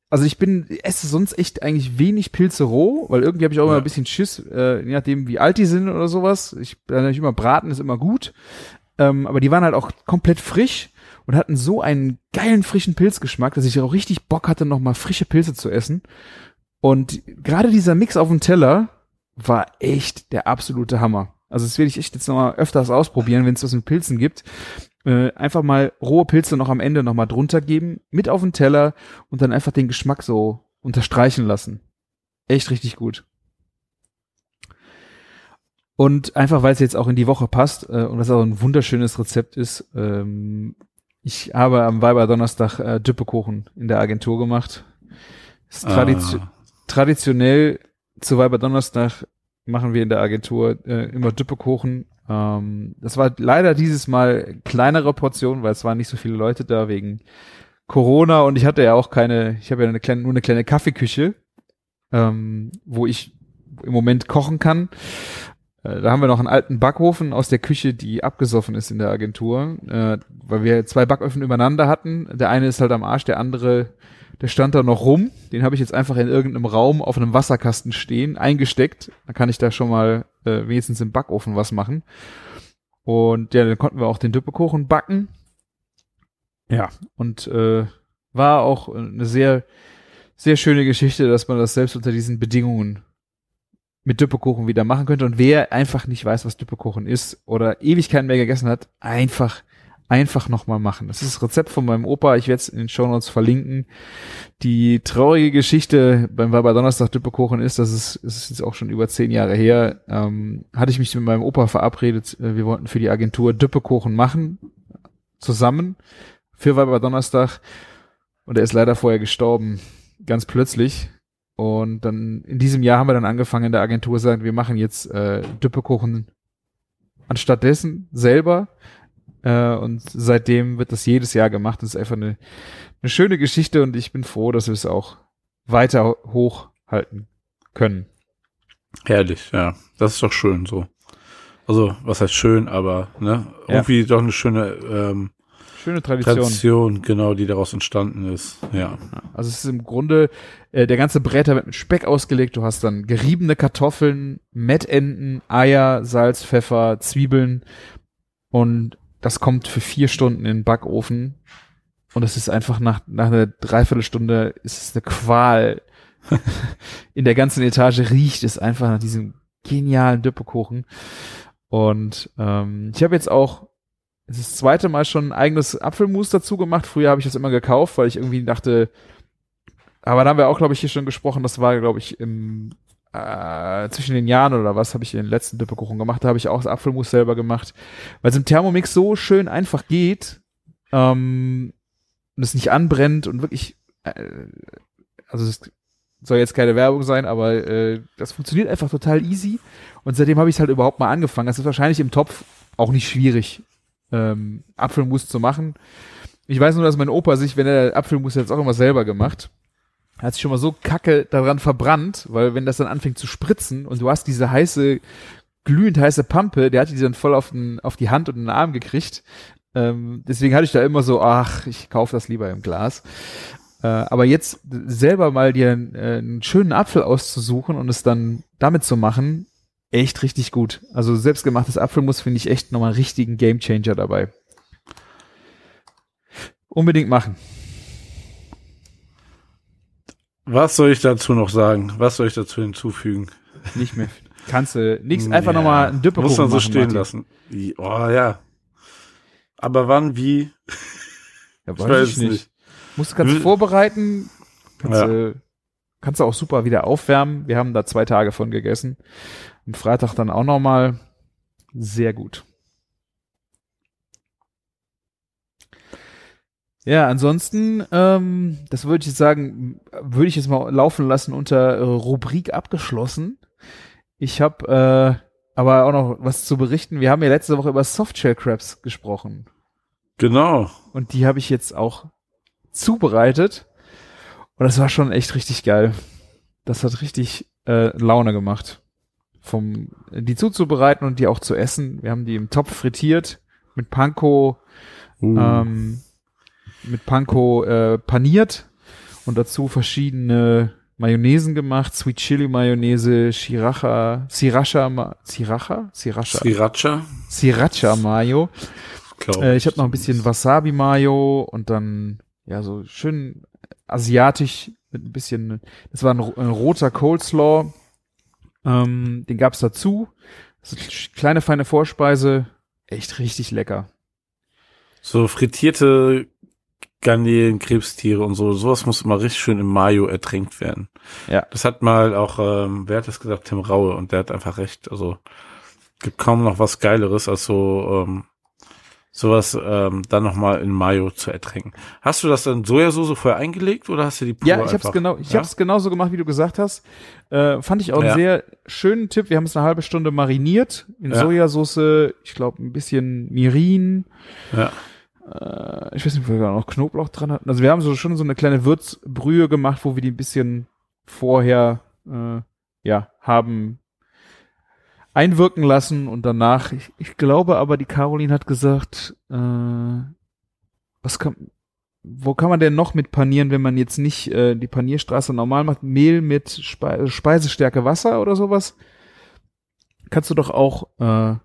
also ich bin, esse sonst echt eigentlich wenig Pilze roh, weil irgendwie habe ich auch immer Ja. ein bisschen Schiss, äh, je nachdem wie alt die sind oder sowas. Ich dann ich immer braten ist immer gut. Ähm, aber die waren halt auch komplett frisch und hatten so einen geilen frischen Pilzgeschmack, dass ich auch richtig Bock hatte, noch mal frische Pilze zu essen. Und gerade dieser Mix auf dem Teller war echt der absolute Hammer. Also das werde ich echt jetzt noch mal öfters ausprobieren, wenn es was mit Pilzen gibt. Äh, einfach mal rohe Pilze noch am Ende noch mal drunter geben, mit auf den Teller und dann einfach den Geschmack so unterstreichen lassen. Echt richtig gut. Und einfach, weil es jetzt auch in die Woche passt äh, und das auch ein wunderschönes Rezept ist, ähm, ich habe am Weiber Donnerstag äh, Düppekuchen in der Agentur gemacht. Ist tradition Ah. traditionell zu Weiber Donnerstag machen wir in der Agentur äh, immer Düppekuchen. Ähm, das war leider dieses Mal kleinere Portion, weil es waren nicht so viele Leute da wegen Corona und ich hatte ja auch keine, ich habe ja eine kleine, nur eine kleine Kaffeeküche, ähm, wo ich im Moment kochen kann. Äh, Da haben wir noch einen alten Backofen aus der Küche, die abgesoffen ist in der Agentur, äh, weil wir zwei Backöfen übereinander hatten. Der eine ist halt am Arsch, der andere, Der stand da noch rum. Den habe ich jetzt einfach in irgendeinem Raum auf einem Wasserkasten stehen, eingesteckt. Dann kann ich da schon mal äh, wenigstens im Backofen was machen. Und ja, dann konnten wir auch den Düppekuchen backen. Ja, und äh, war auch eine sehr, sehr schöne Geschichte, dass man das selbst unter diesen Bedingungen mit Düppekuchen wieder machen könnte. Und wer einfach nicht weiß, was Düppekuchen ist oder Ewigkeiten mehr gegessen hat, einfach einfach nochmal machen. Das ist das Rezept von meinem Opa. Ich werde es in den Show Notes verlinken. Die traurige Geschichte beim Weiber Donnerstag Düppekuchen ist, dass es, es ist jetzt auch schon über zehn Jahre her, ähm, hatte ich mich mit meinem Opa verabredet. Äh, wir wollten für die Agentur Düppekuchen machen. Zusammen. Für Weiber Donnerstag. Und er ist leider vorher gestorben. Ganz plötzlich. Und dann in diesem Jahr haben wir dann angefangen in der Agentur sagen, wir machen jetzt äh, Düppekuchen anstattdessen selber äh, und seitdem wird das jedes Jahr gemacht. Das ist einfach eine, eine schöne Geschichte und ich bin froh, dass wir es auch weiter hochhalten können. Herrlich, ja. Das ist doch schön so. Also, was heißt schön, aber ne, irgendwie ja. doch eine schöne ähm, Schöne Tradition. Tradition, genau, die daraus entstanden ist. Ja. Also es ist im Grunde, äh, der ganze Bräter wird mit Speck ausgelegt. Du hast dann geriebene Kartoffeln, Mettenten, Eier, Salz, Pfeffer, Zwiebeln und das kommt für vier Stunden in den Backofen und es ist einfach nach, nach einer Dreiviertelstunde ist es eine Qual. in der ganzen Etage riecht es einfach nach diesem genialen Düppekuchen. Und ähm, ich habe jetzt auch das zweite Mal schon ein eigenes Apfelmus dazu gemacht. Früher habe ich das immer gekauft, weil ich irgendwie dachte, aber da haben wir auch, glaube ich, hier schon gesprochen, das war, glaube ich, im äh, zwischen den Jahren oder was habe ich in den letzten Düppekuchen gemacht. Da habe ich auch das Apfelmus selber gemacht, weil es im Thermomix so schön einfach geht ähm, und es nicht anbrennt und wirklich, äh, also es soll jetzt keine Werbung sein, aber äh, das funktioniert einfach total easy und seitdem habe ich es halt überhaupt mal angefangen. Das ist wahrscheinlich im Topf auch nicht schwierig, ähm, Apfelmus zu machen. Ich weiß nur, dass mein Opa sich, wenn er Apfelmus jetzt auch immer selber gemacht, hat sich schon mal so kacke daran verbrannt, weil wenn das dann anfängt zu spritzen und du hast diese heiße, glühend heiße Pampe, der hat die dann voll auf, den, auf die Hand und den Arm gekriegt. Ähm, deswegen hatte ich da immer so, ach, ich kaufe das lieber im Glas. Äh, aber jetzt selber mal dir einen, äh, einen schönen Apfel auszusuchen und es dann damit zu machen, echt richtig gut. Also selbstgemachtes Apfelmus finde ich echt nochmal einen richtigen Gamechanger dabei. Unbedingt machen. Was soll ich dazu noch sagen? Was soll ich dazu hinzufügen? Nicht mehr. Kannst du nichts, einfach ja, nochmal ein Düppekuchen Muss man so machen, stehen Martin. lassen. Oh ja. Aber wann, wie? Ja, weiß ich weiß ich nicht. nicht. Musst du kannst Will vorbereiten, kannst, ja. kannst du auch super wieder aufwärmen. Wir haben da zwei Tage von gegessen. Am Freitag dann auch nochmal. Sehr gut. Ja, ansonsten, ähm, das würde ich jetzt sagen, würde ich jetzt mal laufen lassen unter äh, Rubrik abgeschlossen. Ich habe äh, aber auch noch was zu berichten. Wir haben ja letzte Woche über Softshell Crabs gesprochen. Genau. Und die habe ich jetzt auch zubereitet. Und das war schon echt richtig geil. Das hat richtig äh, Laune gemacht. Vom die zuzubereiten und die auch zu essen. Wir haben die im Topf frittiert mit Panko. Uh. Ähm, mit Panko äh, paniert und dazu verschiedene Mayonnaisen gemacht, Sweet Chili Mayonnaise, Shiracha, Sriracha, Sriracha, Sriracha, Sriracha, Sriracha Mayo. Äh, ich habe noch ein bisschen Wasabi Mayo und dann ja so schön asiatisch mit ein bisschen. Das war ein, ein roter Coleslaw. Ähm, den gab's dazu. Ist kleine feine Vorspeise, echt richtig lecker. So frittierte Garnelen, Krebstiere und so. Sowas muss immer richtig schön im Mayo ertränkt werden. Ja. Das hat mal auch, ähm, wer hat das gesagt? Tim Raue und der hat einfach recht. Also gibt kaum noch was Geileres als so ähm, sowas ähm, dann nochmal in Mayo zu ertränken. Hast du das dann Sojasauce vorher eingelegt oder hast du die pur Ja, ich habe es genau, ich ja? habe genauso gemacht, wie du gesagt hast. Äh, fand ich auch ja. einen sehr schönen Tipp. Wir haben es eine halbe Stunde mariniert in ja. Sojasauce, ich glaube ein bisschen Mirin. Ja äh, ich weiß nicht, ob wir da noch Knoblauch dran hatten. Also wir haben so schon so eine kleine Würzbrühe gemacht, wo wir die ein bisschen vorher äh, ja haben einwirken lassen und danach, ich, ich glaube aber, die Caroline hat gesagt, äh, was kann, wo kann man denn noch mit panieren, wenn man jetzt nicht äh, die Panierstraße normal macht? Mehl mit Spe Speisestärke Wasser oder sowas? Kannst du doch auch äh,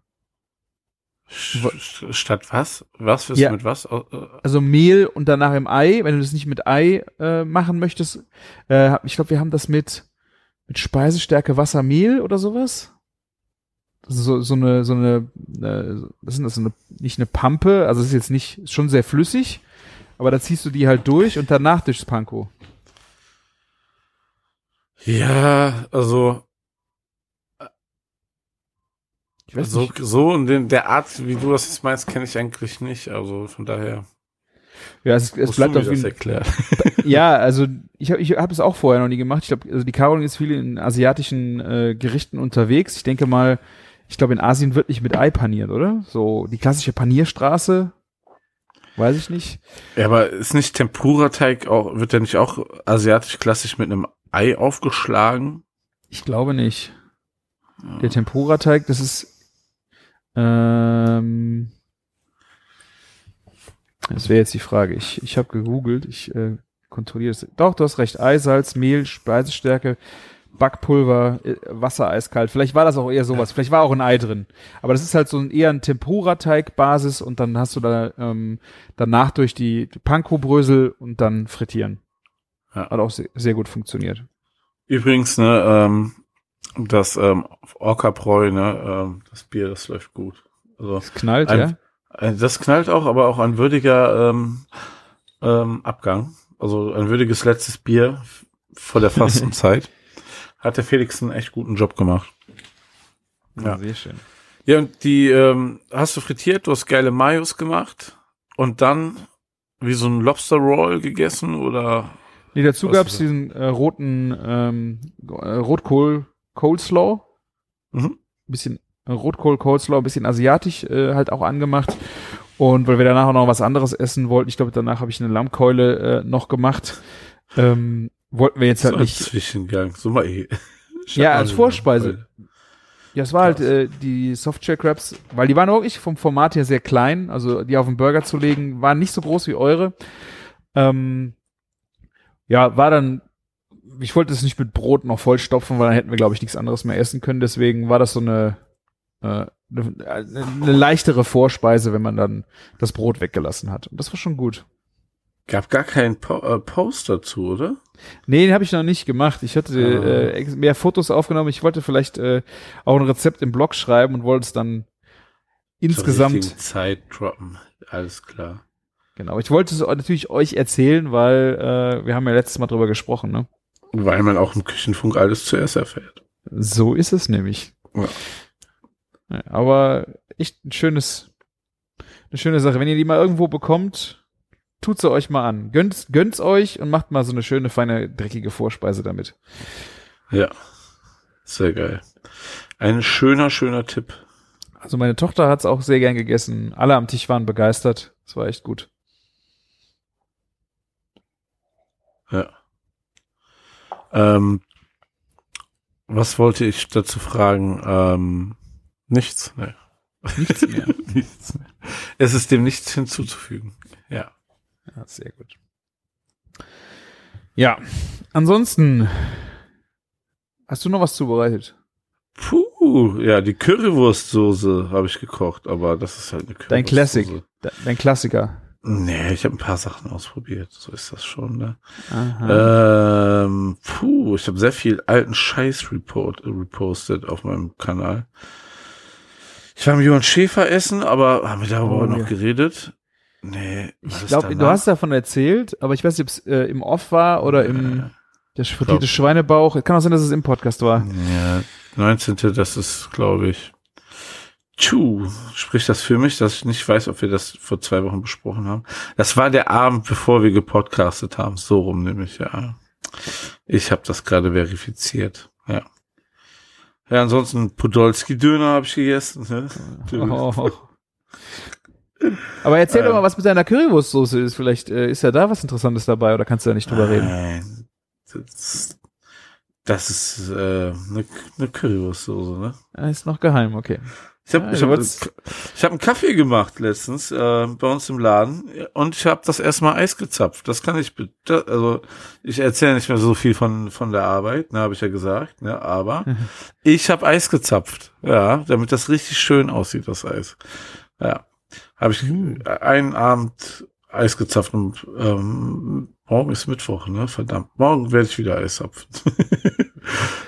Statt was? Was willst Ja. du mit was? Äh, also Mehl und danach im Ei, wenn du das nicht mit Ei äh, machen möchtest. Äh, ich glaube, wir haben das mit mit Speisestärke Wasser Mehl oder sowas. So so eine so eine äh, was ist denn das so eine nicht eine Pampe, also es ist jetzt nicht ist schon sehr flüssig, aber da ziehst du die halt durch und danach durchs Panko. Ja, also so, nicht. so in den, der Art, wie du das jetzt meinst, kenne ich eigentlich nicht. Also von daher. Ja, es, es bleibt auf jeden erklären. Ja, also ich habe ich hab es auch vorher noch nie gemacht. Ich glaube, also die Caroline ist viel in asiatischen äh, Gerichten unterwegs. Ich denke mal, ich glaube, in Asien wird nicht mit Ei paniert, oder? So die klassische Panierstraße. Weiß ich nicht. Ja, aber ist nicht Tempura-Teig auch, wird der nicht auch asiatisch klassisch mit einem Ei aufgeschlagen? Ich glaube nicht. Der Tempura-Teig, das ist ähm, das wäre jetzt die Frage. Ich, ich habe gegoogelt, ich äh, kontrolliere es. Doch, du hast recht. Eisalz, Mehl, Speisestärke, Backpulver, äh, Wasser eiskalt. Vielleicht war das auch eher sowas. Vielleicht war auch ein Ei drin. Aber das ist halt so ein, eher ein Tempura-Teig-Basis und dann hast du da ähm, danach durch die, Panko-Brösel und dann frittieren. Ja. Hat auch sehr, sehr gut funktioniert. Übrigens, ne, ähm, das ähm, Orca-Bräu, ne, ähm, das Bier, das läuft gut. Also Es knallt, Ein- ja. äh, das knallt auch, aber auch ein würdiger ähm, ähm, Abgang. Also ein würdiges letztes Bier vor der Fastenzeit. Hat der Felix einen echt guten Job gemacht. Ja. Sehr schön. Ja, und die ähm, hast du frittiert, du hast geile Mayos gemacht und dann wie so ein Lobster Roll gegessen oder Nee, dazu ist das? diesen äh, roten ähm, äh, Rotkohl Coleslaw. Mhm. Bisschen äh, Rotkohl Coleslaw, ein bisschen asiatisch äh, halt auch angemacht. Und weil wir danach auch noch was anderes essen wollten, ich glaube, danach habe ich eine Lammkeule äh, noch gemacht. Ähm, wollten wir jetzt halt nicht. Zwischengang. So mal eh. Ja, als Vorspeise. Ja, es war halt äh, die Softshell Crabs, weil die waren wirklich vom Format her sehr klein. Also die auf den Burger zu legen, waren nicht so groß wie eure. Ähm, ja, war dann, ich wollte es nicht mit Brot noch vollstopfen, weil dann hätten wir, glaube ich, nichts anderes mehr essen können. Deswegen war das so eine, äh, eine, eine leichtere Vorspeise, wenn man dann das Brot weggelassen hat. Und das war schon gut. Gab gar keinen po äh, Post dazu, oder? Nee, den habe ich noch nicht gemacht. Ich hatte Ah. äh, mehr Fotos aufgenommen. Ich wollte vielleicht äh, auch ein Rezept im Blog schreiben und wollte es dann insgesamt Zeit droppen. Alles klar. Genau, ich wollte es natürlich euch erzählen, weil äh, wir haben ja letztes Mal drüber gesprochen, ne? Weil man auch im Küchenfunk alles zuerst erfährt. So ist es nämlich. Ja, aber echt ein schönes, eine schöne Sache. Wenn ihr die mal irgendwo bekommt, tut's sie euch mal an. Gönnt's, gönnt's euch und macht mal so eine schöne, feine, dreckige Vorspeise damit. Ja. Sehr geil. Ein schöner, schöner Tipp. Also meine Tochter hat's auch sehr gern gegessen. Alle am Tisch waren begeistert. Es war echt gut. Ja. Ähm, was wollte ich dazu fragen? Ähm, nichts. Nee. Nichts mehr. nichts mehr. Es ist dem nichts hinzuzufügen. Ja. Ja, sehr gut. Ja, ansonsten hast du noch was zubereitet? Puh, ja, die Currywurstsoße habe ich gekocht, aber das ist halt eine Currywurstsoße. Dein Classic, de- dein Klassiker. Nee, ich habe ein paar Sachen ausprobiert. So ist das schon, ne? Aha. Ähm, puh, ich habe sehr viel alten Scheiß report, repostet auf meinem Kanal. Ich war mit Johann Schäfer essen, aber haben wir darüber Oh, noch ja. geredet? Nee. ich glaube, du hast davon erzählt, aber ich weiß nicht, ob es äh, im Off war oder im der frittierte Schweinebauch. Kann auch sein, dass es im Podcast war. Ja, 19. Das ist, glaube ich. Tschu, spricht das für mich, dass ich nicht weiß, ob wir das vor zwei Wochen besprochen haben. Das war der Abend, bevor wir gepodcastet haben. So rum nämlich, ja. Ich habe das gerade verifiziert. Ja. Ja, ansonsten Podolski-Döner habe ich gegessen. Ne? Oh. Aber erzähl doch Ähm. mal, was mit deiner Currywurstsoße ist. Vielleicht äh, ist ja da was Interessantes dabei oder kannst du da nicht drüber reden? Nein. Das, das ist äh, eine, eine Currywurstsoße, ne? Ah, ist noch geheim, okay. Ich habe ich hab, ich hab einen Kaffee gemacht letztens äh, bei uns im Laden und ich habe das erstmal Eis gezapft. Das kann ich also ich erzähle nicht mehr so viel von von der Arbeit, ne, habe ich ja gesagt, ne, aber ich habe Eis gezapft, ja, damit das richtig schön aussieht, das Eis. Ja, habe ich einen Abend Eis gezapft und ähm, morgen ist Mittwoch, ne, verdammt, morgen werde ich wieder Eis zapfen.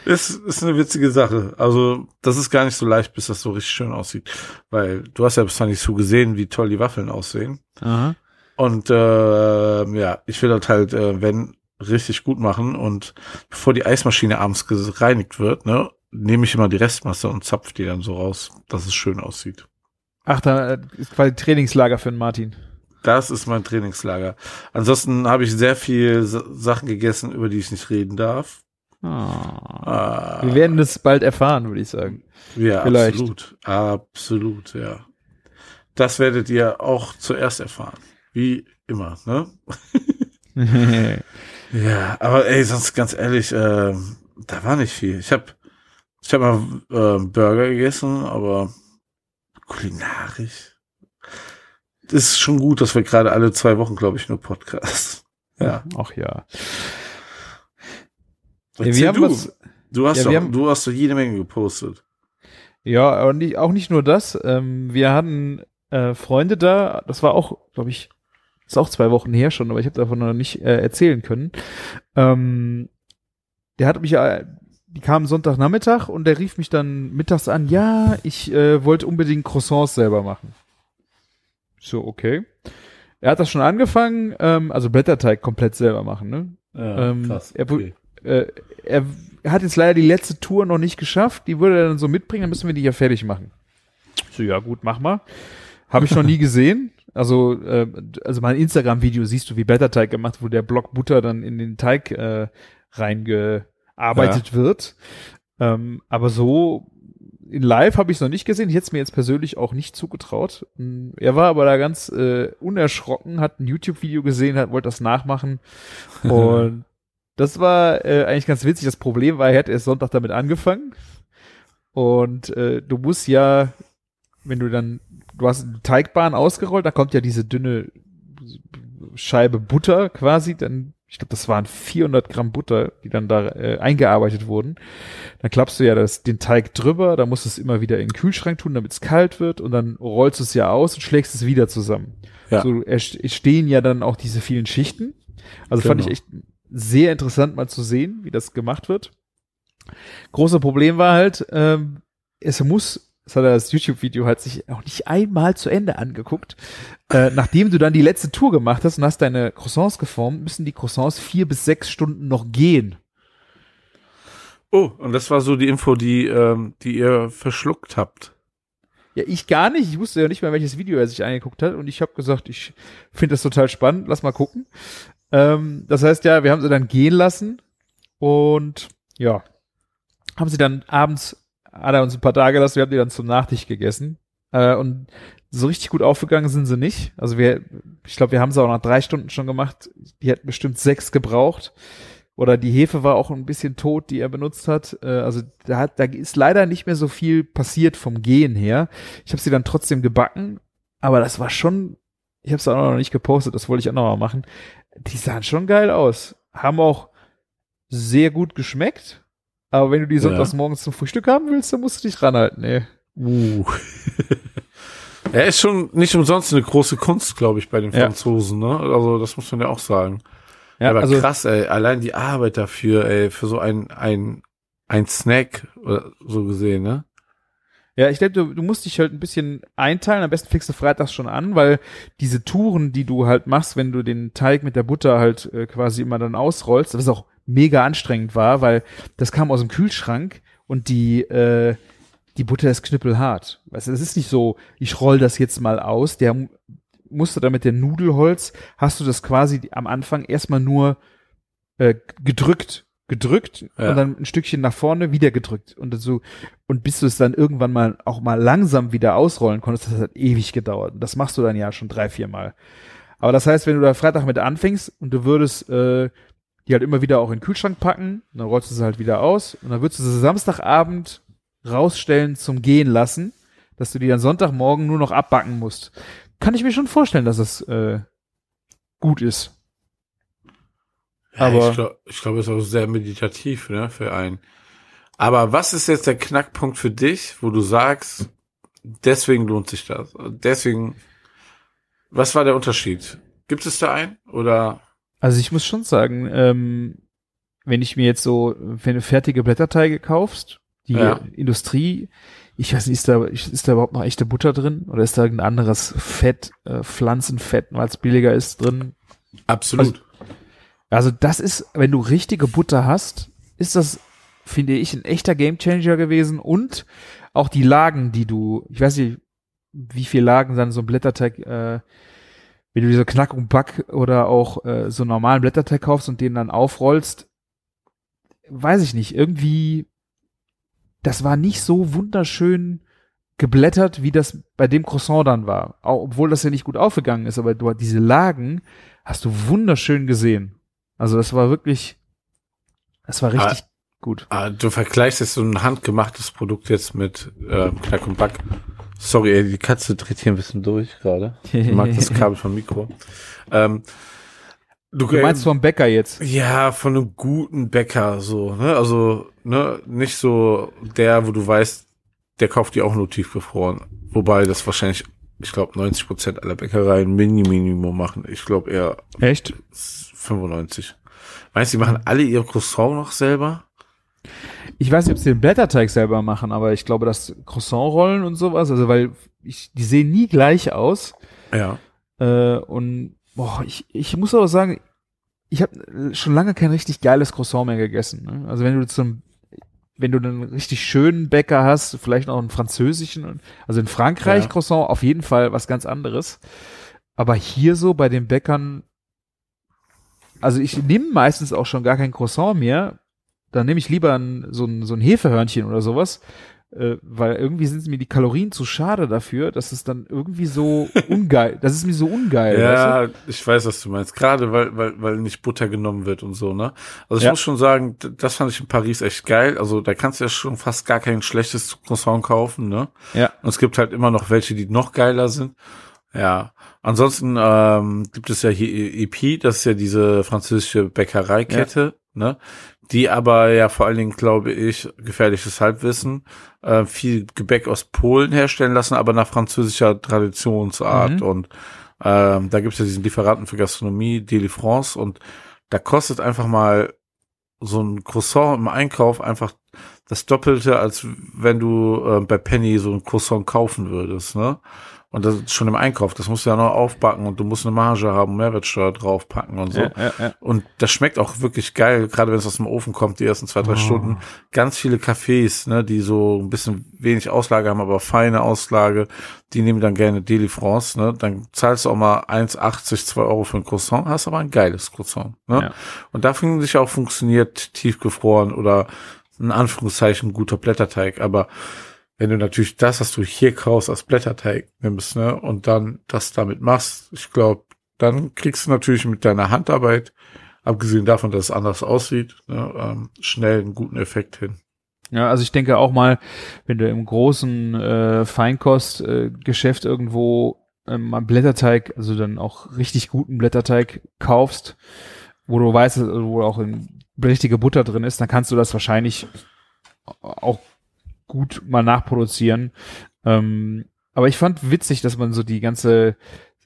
ist, ist eine witzige Sache. Also, das ist gar nicht so leicht, bis das so richtig schön aussieht. Weil du hast ja bis nicht so gesehen, wie toll die Waffeln aussehen. Aha. Und äh, ja, ich will das halt, äh, wenn, richtig gut machen. Und bevor die Eismaschine abends gereinigt wird, ne, nehme ich immer die Restmasse und zapf die dann so raus, dass es schön aussieht. Ach, da äh, ist quasi Trainingslager für den Martin. Das ist mein Trainingslager. Ansonsten habe ich sehr viel Sa- Sachen gegessen, über die ich nicht reden darf. Ah. Ah, Wir werden das bald erfahren, würde ich sagen. Ja, Vielleicht. absolut. Absolut, ja. Das werdet ihr auch zuerst erfahren. Wie immer, ne? Ja, aber ey, sonst ganz ehrlich, ähm, da war nicht viel. Ich habe ich hab mal äh, Burger gegessen, aber kulinarisch. Das ist schon gut, dass wir gerade alle zwei Wochen, glaube ich, nur Podcast. Ja. Ach ja. Ja, Erzähl wir haben du. was, du hast ja, doch, haben- du hast doch jede Menge gepostet. ja, aber nicht, auch nicht nur das. Ähm, wir hatten äh, Freunde da, das war auch, glaube ich, ist auch zwei Wochen her schon, aber ich habe davon noch nicht äh, erzählen können. Ähm, der hat mich, äh, die kamen Sonntagnachmittag und der rief mich dann mittags an, ja, ich äh, wollte unbedingt Croissants selber machen. So, okay. Er hat das schon angefangen, ähm, also Blätterteig komplett selber machen, ne? Ja, Ähm, er wu- äh, er hat jetzt leider die letzte Tour noch nicht geschafft. Die würde er dann so mitbringen, dann müssen wir die ja fertig machen. So, ja, gut, mach mal. Habe ich noch nie gesehen. Also, äh, also mein Instagram-Video siehst du, wie Blätterteig gemacht, wo der Block Butter dann in den Teig äh, reingearbeitet wird. Ähm, aber so in live habe ich es noch nicht gesehen. Ich hätte es mir jetzt persönlich auch nicht zugetraut. Mm, Er war aber da ganz äh, unerschrocken, hat ein YouTube-Video gesehen, hat, wollte das nachmachen. Und das war äh, eigentlich ganz witzig. Das Problem war, er hat erst Sonntag damit angefangen. Und äh, du musst ja, wenn du dann, du hast eine Teigbahn ausgerollt, da kommt ja diese dünne Scheibe Butter quasi, dann, ich glaube, das waren 400 Gramm Butter, die dann da äh, eingearbeitet wurden. Dann klappst du ja das, den Teig drüber, dann musst du es immer wieder in den Kühlschrank tun, damit es kalt wird und dann rollst du es ja aus und schlägst es wieder zusammen. Ja. So stehen ja dann auch diese vielen Schichten. Also fand ich Genau. echt sehr interessant mal zu sehen, wie das gemacht wird. Große Problem war halt, ähm, es muss, das hat er das YouTube-Video halt sich auch nicht einmal zu Ende angeguckt. Äh, nachdem du dann die letzte Tour gemacht hast und hast deine Croissants geformt, müssen die Croissants vier bis sechs Stunden noch gehen. Oh, und das war so die Info, die, ähm, die ihr verschluckt habt. Ja, ich gar nicht. Ich wusste ja nicht mehr, welches Video er sich angeguckt hat. Und ich habe gesagt, ich finde das total spannend. Lass mal gucken. Ähm, das heißt ja, wir haben sie dann gehen lassen. Und ja, haben sie dann abends, hat er uns ein paar Tage gelassen, wir haben die dann zum Nachtisch gegessen. Äh, und so richtig gut aufgegangen sind sie nicht. Also wir, ich glaube, wir haben sie auch nach drei Stunden schon gemacht. Die hätten bestimmt sechs gebraucht. Oder die Hefe war auch ein bisschen tot, die er benutzt hat. Äh, also da, hat, da ist leider nicht mehr so viel passiert vom Gehen her. Ich habe sie dann trotzdem gebacken, aber das war schon, ich habe es auch noch nicht gepostet, das wollte ich auch noch mal machen. Die sahen schon geil aus. Haben auch sehr gut geschmeckt. Aber wenn du die Ja. sonntags morgens zum Frühstück haben willst, dann musst du dich ranhalten, ey. Uh. er ist schon nicht umsonst eine große Kunst, glaube ich, bei den Ja. Franzosen, ne? Also, das muss man ja auch sagen. Ja, aber also krass, ey, allein die Arbeit dafür, ey, für so ein, ein, ein Snack, oder so gesehen, ne? Ja, ich glaube, du, du musst dich halt ein bisschen einteilen. Am besten fängst du freitags schon an, weil diese Touren, die du halt machst, wenn du den Teig mit der Butter halt äh, quasi immer dann ausrollst, was auch mega anstrengend war, weil das kam aus dem Kühlschrank und die, äh, die Butter ist knüppelhart. Weißt du, das ist nicht so, ich roll das jetzt mal aus. Der mu- musste da mit der Nudelholz, hast du das quasi am Anfang erstmal nur äh, gedrückt, gedrückt Ja. und dann ein Stückchen nach vorne wieder gedrückt und so und bis du es dann irgendwann mal auch mal langsam wieder ausrollen konntest, das hat ewig gedauert. Das machst du dann ja schon drei, vier Mal. Aber das heißt, wenn du da Freitag mit anfängst und du würdest äh, die halt immer wieder auch in den Kühlschrank packen, dann rollst du sie halt wieder aus und dann würdest du sie Samstagabend rausstellen zum Gehen lassen, dass du die dann Sonntagmorgen nur noch abbacken musst. Kann ich mir schon vorstellen, dass das äh, gut ist. Ja, Aber- ich glaube, glaub, es ist auch sehr meditativ, ne, für einen. Aber was ist jetzt der Knackpunkt für dich, wo du sagst, deswegen lohnt sich das? Deswegen, was war der Unterschied? Gibt es da einen? Oder, Also ich muss schon sagen, ähm, wenn ich mir jetzt so, wenn du fertige Blätterteige kaufst, die Ja. Industrie, ich weiß nicht, ist da, ist da überhaupt noch echte Butter drin? Oder ist da irgendein anderes Fett, äh, Pflanzenfett, weil es billiger ist, drin? absolut. Also das ist, wenn du richtige Butter hast, ist das, finde ich, ein echter Gamechanger gewesen und auch die Lagen, die du, ich weiß nicht, wie viele Lagen dann so ein Blätterteig, äh, wenn du diese Knack und Back oder auch äh, so normalen Blätterteig kaufst und den dann aufrollst, weiß ich nicht, irgendwie, das war nicht so wunderschön geblättert, wie das bei dem Croissant dann war. Auch, obwohl das ja nicht gut aufgegangen ist, aber du diese Lagen hast du wunderschön gesehen. Also das war wirklich, das war richtig gut. Ah, du vergleichst jetzt so ein handgemachtes Produkt jetzt mit ähm, Knack und Back. Sorry, ey, die Katze dreht hier ein bisschen durch gerade. Ich mag das Kabel vom Mikro. Ähm, du, Du meinst vom Bäcker jetzt? Ja, von einem guten Bäcker, so, ne? Also, ne, nicht so der, wo du weißt, der kauft die auch nur tiefgefroren. Wobei das wahrscheinlich, ich glaube, 90 Prozent aller Bäckereien Mini-Minimum machen. Ich glaube eher Echt? 95. Meinst du, die machen alle ihr Croissant noch selber? Ich weiß nicht, ob sie den Blätterteig selber machen, aber ich glaube, dass Croissant-Rollen und sowas, also weil ich, die sehen nie gleich aus. Ja. Äh, und boah, ich, ich muss aber sagen, ich habe schon lange kein richtig geiles Croissant mehr gegessen. Ne? Also wenn du zum wenn du einen richtig schönen Bäcker hast, vielleicht noch einen französischen, also in Frankreich Ja. Croissant auf jeden Fall was ganz anderes. Aber hier so bei den Bäckern, also ich nehme meistens auch schon gar kein Croissant mehr. Dann nehme ich lieber ein, so, ein, so ein Hefehörnchen oder sowas, äh, weil irgendwie sind mir die Kalorien zu schade dafür, dass es dann irgendwie so ungeil, das ist mir so ungeil. weißt Ja, ich weiß, was du meinst. Gerade weil, weil, weil nicht Butter genommen wird und so, ne? Also ich Ja. muss schon sagen, das fand ich in Paris echt geil. Also da kannst du ja schon fast gar kein schlechtes Croissant kaufen, ne? du? Ja. Und es gibt halt immer noch welche, die noch geiler sind. Ja. Ansonsten ähm, gibt es ja hier EP, das ist ja diese französische Bäckereikette, ne? Die aber ja vor allen Dingen, glaube ich, gefährliches Halbwissen, äh, viel Gebäck aus Polen herstellen lassen, aber nach französischer Traditionsart. Mhm. Und ähm, da gibt es ja diesen Lieferanten für Gastronomie, Deli France, und da kostet einfach mal so ein Croissant im Einkauf einfach das Doppelte, als wenn du äh, bei Penny so ein Croissant kaufen würdest, ne? Und das ist schon im Einkauf, das musst du ja noch aufbacken und du musst eine Marge haben, Mehrwertsteuer draufpacken und so. Ja, ja, ja. Und das schmeckt auch wirklich geil, gerade wenn es aus dem Ofen kommt, die ersten zwei, drei Oh. Stunden. Ganz viele Cafés, ne, die so ein bisschen wenig Auslage haben, aber feine Auslage, die nehmen dann gerne Deli France, ne. Dann zahlst du auch mal 1,80, 2 Euro für ein Croissant, hast aber ein geiles Croissant, ne. Und da finde ich auch funktioniert tiefgefroren oder in Anführungszeichen guter Blätterteig, aber wenn du natürlich das, was du hier kaufst, als Blätterteig nimmst, ne, und dann das damit machst, ich glaube, dann kriegst du natürlich mit deiner Handarbeit, abgesehen davon, dass es anders aussieht, ne, ähm, schnell einen guten Effekt hin. Ja, also ich denke auch mal, wenn du im großen äh, Feinkostgeschäft äh, irgendwo ähm, mal Blätterteig, also dann auch richtig guten Blätterteig kaufst, wo du weißt, wo auch in, richtige Butter drin ist, dann kannst du das wahrscheinlich auch gut mal nachproduzieren. Ähm, aber ich fand witzig, dass man so die ganze,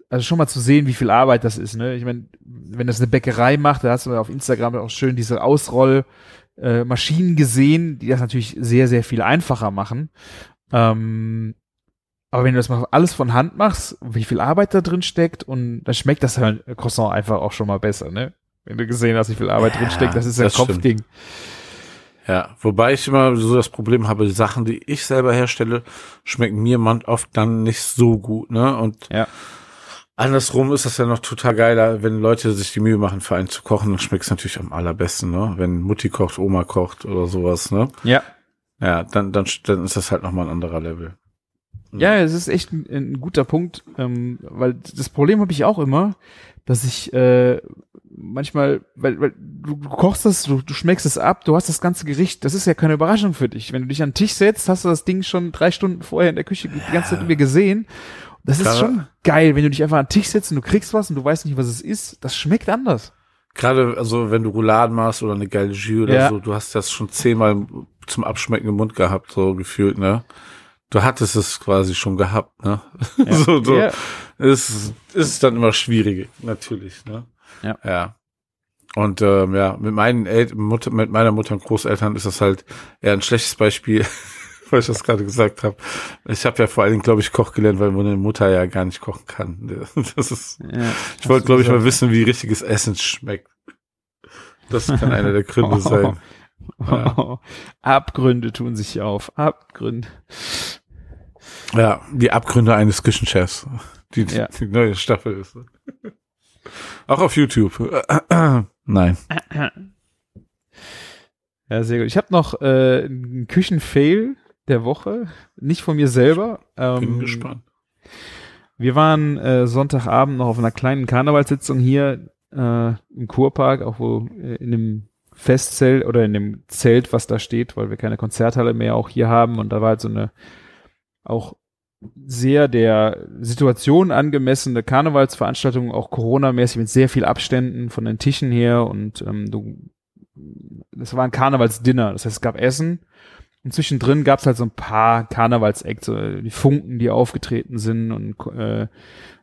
also schon mal zu sehen, wie viel Arbeit das ist. Ne? Ich meine, wenn das eine Bäckerei macht, da hast du auf Instagram auch schön diese Ausroll äh, gesehen, die das natürlich sehr, sehr viel einfacher machen. Ähm, aber wenn du das mal alles von Hand machst, wie viel Arbeit da drin steckt und dann schmeckt das halt Croissant einfach auch schon mal besser, ne? Wenn du gesehen hast, wie viel Arbeit Ja, drin steckt, das ist ein das stimmt. Ja, wobei ich immer so das Problem habe, Sachen, die ich selber herstelle, schmecken mir man oft dann nicht so gut, ne? Und Ja. andersrum ist das ja noch total geiler, wenn Leute sich die Mühe machen, für einen zu kochen, dann schmeckt es natürlich am allerbesten, ne? Wenn Mutti kocht, Oma kocht oder sowas, ne? Ja. Ja, dann, dann, dann ist das halt nochmal ein anderer Level. Ja, es ist echt ein, ein guter Punkt, ähm, weil das Problem habe ich auch immer, dass ich, äh, manchmal, weil, weil du, du kochst das, du, du schmeckst es ab, du hast das ganze Gericht, das ist ja keine Überraschung für dich. Wenn du dich an den Tisch setzt, hast du das Ding schon drei Stunden vorher in der Küche die ganze Zeit irgendwie gesehen. Das ist Klar. schon geil, wenn du dich einfach an den Tisch setzt und du kriegst was und du weißt nicht, was es ist. Das schmeckt anders. Gerade, also wenn du Rouladen machst oder eine geile Jus oder Ja. so, du hast das schon zehnmal zum Abschmecken im Mund gehabt, so gefühlt, ne? Du hattest es quasi schon gehabt, ne? so, so. Ja. Ist, ist dann immer schwierig, natürlich, ne? Ja. Ja. Und ähm, ja, mit meinen El Mutter, mit meiner Mutter und Großeltern ist das halt eher ein schlechtes Beispiel, weil ich das gerade gesagt habe. Ich habe ja vor allen Dingen, glaube ich, Koch gelernt, weil meine Mutter ja gar nicht kochen kann. Das ist, Ja. ich wollte, glaube ich, mal wissen, wie richtiges Essen schmeckt. Das kann einer der Gründe sein. Ja. Abgründe tun sich auf. Abgründe. Ja, die Abgründe eines Küchenchefs. Die, Ja. die neue Staffel ist. Auch auf YouTube. Nein. Ja, sehr gut. Ich habe noch äh, einen Küchenfail der Woche. Nicht von mir selber. Ähm, Bin gespannt. Wir waren äh, Sonntagabend noch auf einer kleinen Karnevalssitzung hier äh, im Kurpark, auch wo äh, in dem Festzelt oder in dem Zelt, was da steht, weil wir keine Konzerthalle mehr auch hier haben. Und da war halt so eine auch sehr der Situation angemessene Karnevalsveranstaltung, auch Corona-mäßig mit sehr viel Abständen von den Tischen her und ähm, du, das war ein Karnevalsdinner, das heißt es gab Essen und zwischendrin gab es halt so ein paar Karnevalsacts, so die Funken, die aufgetreten sind und äh,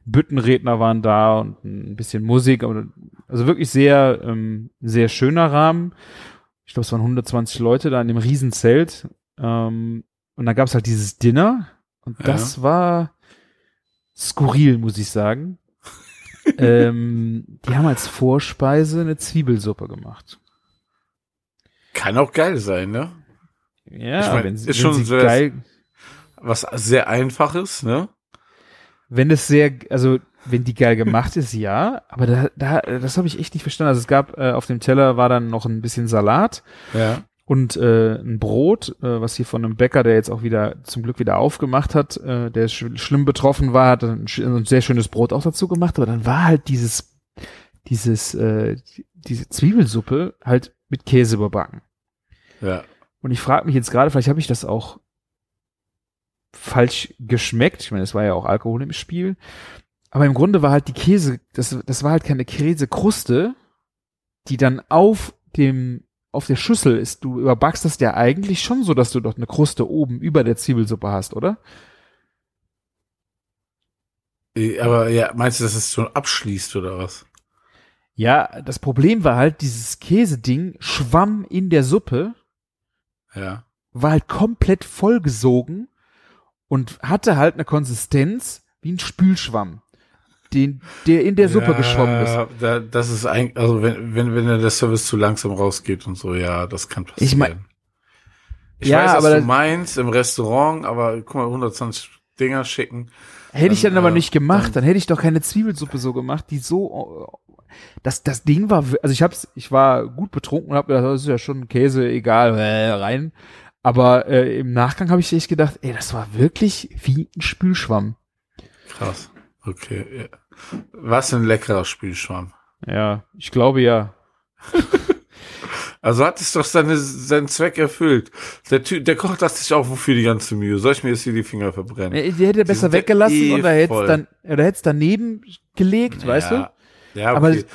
Büttenredner waren da und ein bisschen Musik, also wirklich sehr, ähm, sehr schöner Rahmen. Ich glaube, es waren 120 Leute da in dem Riesenzelt. Ähm, und dann gab es halt dieses Dinner und Ja. das war skurril, muss ich sagen. ähm, die haben als Vorspeise eine Zwiebelsuppe gemacht. Kann auch geil sein, ne? Ja, Ich mein, wenn, sie- ist wenn schon sehr- geil, Was sehr einfaches, ne? wenn es sehr, also wenn die geil gemacht ist, ja, aber da, da das habe ich echt nicht verstanden. Also es gab äh, auf dem Teller war dann noch ein bisschen Salat Ja. Und äh, ein Brot, äh, was hier von einem Bäcker, der jetzt auch wieder zum Glück wieder aufgemacht hat, äh, der sch schlimm betroffen war, hat ein, sch- ein sehr schönes Brot auch dazu gemacht, aber dann war halt dieses dieses äh, diese Zwiebelsuppe halt mit Käse überbacken. Ja. Und ich frage mich jetzt gerade, vielleicht habe ich das auch falsch geschmeckt. Ich meine, es war ja auch Alkohol im Spiel. Aber im Grunde war halt die Käse, das, das war halt keine Käsekruste, die dann auf dem, auf der Schüssel ist. Du überbackst das ja eigentlich schon so, dass du doch eine Kruste oben über der Zwiebelsuppe hast, oder? Äh, Aber ja, meinst du, dass es schon abschließt oder was? Ja, das Problem war halt, dieses Käseding schwamm in der Suppe, Ja. war halt komplett vollgesogen und hatte halt eine Konsistenz wie ein Spülschwamm, den, der in der Suppe ja, geschwommen ist. Da, das ist eigentlich, also wenn, wenn, wenn der Service zu langsam rausgeht und so, ja, das kann passieren. Ich mein- ich Ja, weiß, was aber du meinst im Restaurant, aber guck mal, 120 Dinger schicken. Hätte ich Dann, dann aber äh, nicht gemacht, dann- dann hätte ich doch keine Zwiebelsuppe so gemacht, die so das das Ding war also ich hab's ich war gut betrunken und hab gedacht, das ist ja schon Käse, egal, äh, rein. Aber äh, im Nachgang habe ich echt gedacht, ey, das war wirklich wie ein Spülschwamm. Krass. Okay. Ja. Was ein leckerer Spielschwamm. Ja, ich glaube ja. Also hat es doch seine, seinen Zweck erfüllt. Der Typ, der Koch dachte sich auch, wofür die ganze Mühe? Soll ich mir jetzt hier die Finger verbrennen? Die hätte er besser ja weggelassen eh oder hätte voll. dann oder hätte es daneben gelegt, weißt du? Ja, ja Aber- okay.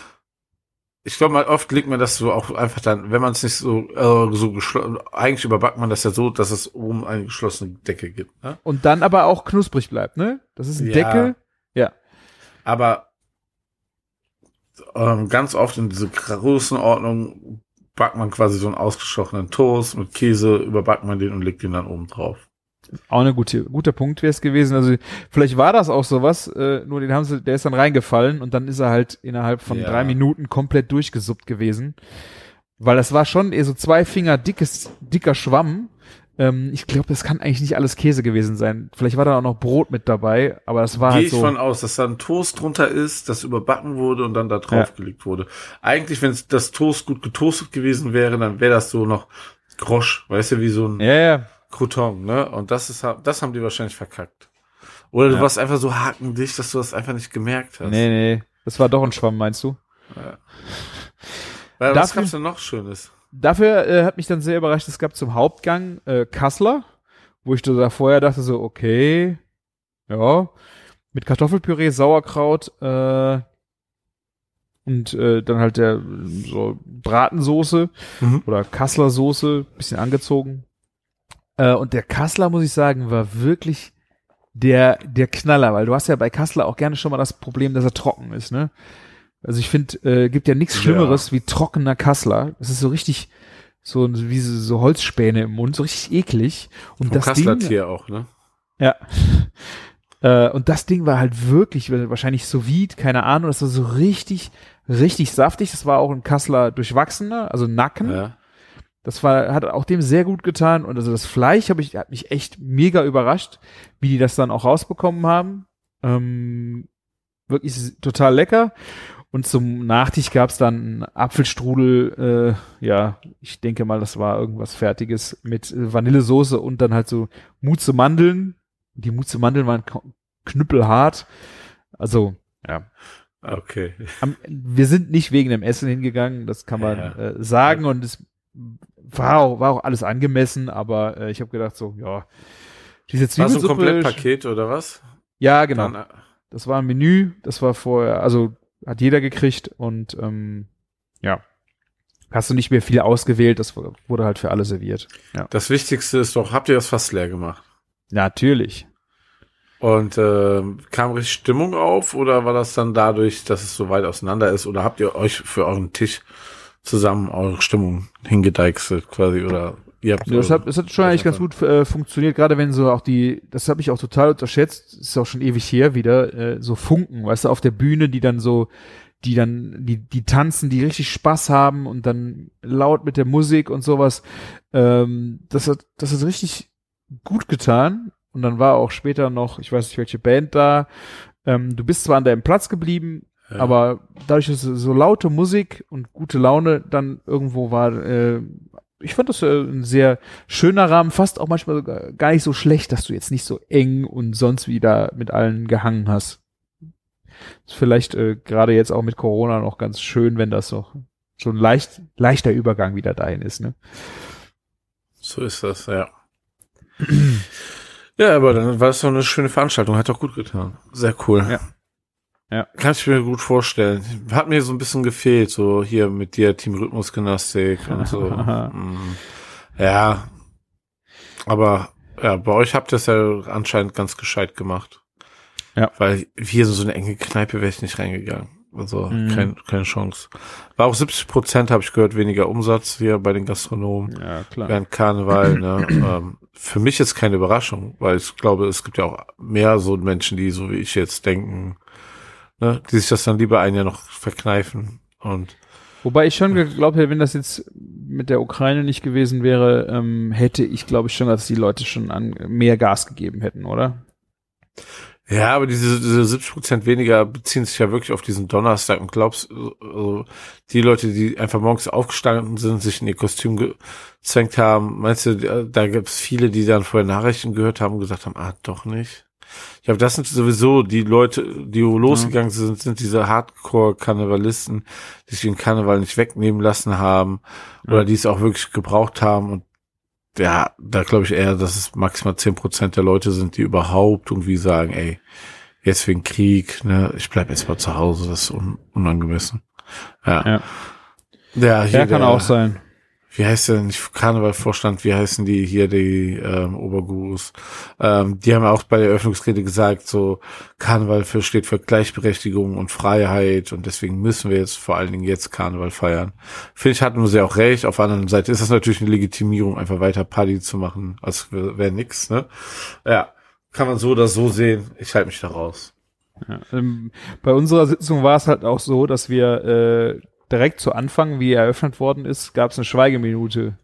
ich glaube mal, oft legt man das so auch einfach dann, wenn man es nicht so, äh, so geschlossen, eigentlich überbackt man das ja so, dass es oben eine geschlossene Decke gibt. Ne? Und dann aber auch knusprig bleibt, ne? Das ist ein Ja. Deckel. Aber ähm, ganz oft in diese Größenordnung backt man quasi so einen ausgestochenen Toast mit Käse, überbackt man den und legt den dann oben drauf. Auch eine gute, guter Punkt wäre es gewesen. Also vielleicht war das auch sowas, äh, nur den haben sie, der ist dann reingefallen und dann ist er halt innerhalb von Ja. drei Minuten komplett durchgesuppt gewesen. Weil das war schon eher so zwei Finger dickes, dicker Schwamm. Ähm, ich glaube, das kann eigentlich nicht alles Käse gewesen sein. Vielleicht war da auch noch Brot mit dabei, aber das war Gehe halt ich so. von aus, dass da ein Toast drunter ist, das überbacken wurde und dann da draufgelegt wurde. Eigentlich, wenn das Toast gut getoastet gewesen wäre, dann wäre das so noch Grosch, weißt du, wie so ein ja, ja. Crouton, ne? Und das ist, das haben die wahrscheinlich verkackt. Oder du Ja. warst einfach so hakendicht, dass du das einfach nicht gemerkt hast. Nee, nee. Das war doch ein Schwamm, meinst du? Ja. Weil, was gab's denn noch Schönes? Dafür äh, hat mich dann sehr überrascht, es gab zum Hauptgang äh, Kassler, wo ich da vorher dachte so, okay, ja, mit Kartoffelpüree, Sauerkraut äh, und äh, dann halt der so Bratensoße Mhm. oder Kassler Soße, bisschen angezogen. Äh, und der Kassler, muss ich sagen, war wirklich der, der Knaller, weil du hast ja bei Kassler auch gerne schon mal das Problem, dass er trocken ist, ne? Also ich finde, äh, gibt ja nichts Ja. Schlimmeres wie trockener Kassler. Das ist so richtig so wie so, so Holzspäne im Mund, so richtig eklig. Und Vom das Ding, Kassler-Tier auch, ne? ja. Äh, und das Ding war halt wirklich, wahrscheinlich sous vide, keine Ahnung, das war so richtig, richtig saftig. Das war auch ein Kassler durchwachsener, also Nacken. Ja. Das war, hat auch dem sehr gut getan. Und also das Fleisch habe ich, hat mich echt mega überrascht, wie die das dann auch rausbekommen haben. Ähm, wirklich total lecker. Und zum Nachtisch gab es dann einen Apfelstrudel, äh, ja, ich denke mal, das war irgendwas Fertiges mit äh, Vanillesoße und dann halt so Mutze Mandeln. Die Mutze Mandeln waren knüppelhart. Also, ja. Okay. Am, wir sind nicht wegen dem Essen hingegangen, das kann man Ja. äh, sagen und es war auch, war auch alles angemessen, aber äh, ich habe gedacht so, ja, diese War so ein Zwiebelsuppe. Komplettpaket oder was? Ja, genau. Dann, äh, Das war ein Menü, das war vorher, also hat jeder gekriegt und ähm, ja, hast du nicht mehr viel ausgewählt, das wurde halt für alle serviert. Ja, das Wichtigste ist doch, habt ihr das fast leer gemacht? natürlich. Und ähm, kam richtig Stimmung auf oder war das dann dadurch, dass es so weit auseinander ist? Oder habt ihr euch für euren Tisch zusammen eure Stimmung hingedeichselt quasi? Oder Ja, das, hat, das hat schon eigentlich ganz gut äh, funktioniert, gerade wenn so auch die, das habe ich auch total unterschätzt, ist auch schon ewig her wieder, äh, so Funken, weißt du, auf der Bühne, die dann so, die dann, die, die tanzen, die richtig Spaß haben und dann laut mit der Musik und sowas. Ähm, das hat, das hat richtig gut getan. Und dann war auch später noch, ich weiß nicht welche Band da. Ähm, du bist zwar an deinem Platz geblieben, Ja. aber dadurch, dass so laute Musik und gute Laune dann irgendwo war, äh, ich fand das äh, ein sehr schöner Rahmen, fast auch manchmal sogar gar nicht so schlecht, dass du jetzt nicht so eng und sonst wieder mit allen gehangen hast. Ist vielleicht äh, gerade jetzt auch mit Corona noch ganz schön, wenn das noch so ein leicht, leichter Übergang wieder dahin ist, ne? So ist das, ja. ja, aber dann war es doch eine schöne Veranstaltung, hat doch gut getan. Sehr cool. Ja. Ja. Kann ich mir gut vorstellen. Hat mir so ein bisschen gefehlt, so hier mit dir Team Rhythmusgymnastik und so. Mm. ja. Aber ja, bei euch habt ihr es ja anscheinend ganz gescheit gemacht. Ja. Weil hier so eine enge Kneipe wäre ich nicht reingegangen. Also Mhm. kein, keine Chance. War auch 70 Prozent, habe ich gehört, weniger Umsatz hier bei den Gastronomen Ja, klar. während Karneval. Ne? ähm, für mich jetzt keine Überraschung, weil ich glaube, es gibt ja auch mehr so Menschen, die so wie ich jetzt denken, ne? die sich das dann lieber ein Jahr noch verkneifen. Und Wobei ich schon geglaubt hätte, wenn das jetzt mit der Ukraine nicht gewesen wäre, ähm, hätte ich, glaube ich, schon, dass die Leute schon an mehr Gas gegeben hätten, oder? ja, aber diese, diese 70 Prozent weniger beziehen sich ja wirklich auf diesen Donnerstag und glaubst, also die Leute, die einfach morgens aufgestanden sind, sich in ihr Kostüm gezwängt haben, meinst du, da, da gibt es viele, die dann vorher Nachrichten gehört haben und gesagt haben, ah, doch nicht. Ich glaube, das sind sowieso die Leute, die losgegangen sind, sind diese Hardcore-Karnevalisten, die sich den Karneval nicht wegnehmen lassen haben oder Ja. die es auch wirklich gebraucht haben und ja, da glaube ich eher, dass es maximal zehn Prozent der Leute sind, die überhaupt irgendwie sagen, ey, jetzt wegen Krieg, ne, ich bleib jetzt mal zu Hause, das ist un unangemessen. Ja. Ja. Ja, hier Ja, kann der, auch sein. Wie heißt der nicht Karnevalvorstand, wie heißen die hier, die ähm, Obergurus? Ähm, die haben auch bei der Eröffnungsrede gesagt, so Karneval für, steht für Gleichberechtigung und Freiheit und deswegen müssen wir jetzt vor allen Dingen jetzt Karneval feiern. Finde ich, hatten sie auch recht. Auf der anderen Seite ist das natürlich eine Legitimierung, einfach weiter Party zu machen, als wäre wär nix, ne? Ja, kann man so oder so sehen. Ich halte mich da raus. Ja, ähm, bei unserer Sitzung war es halt auch so, dass wir äh, direkt zu Anfang, wie eröffnet worden ist, gab es eine Schweigeminute.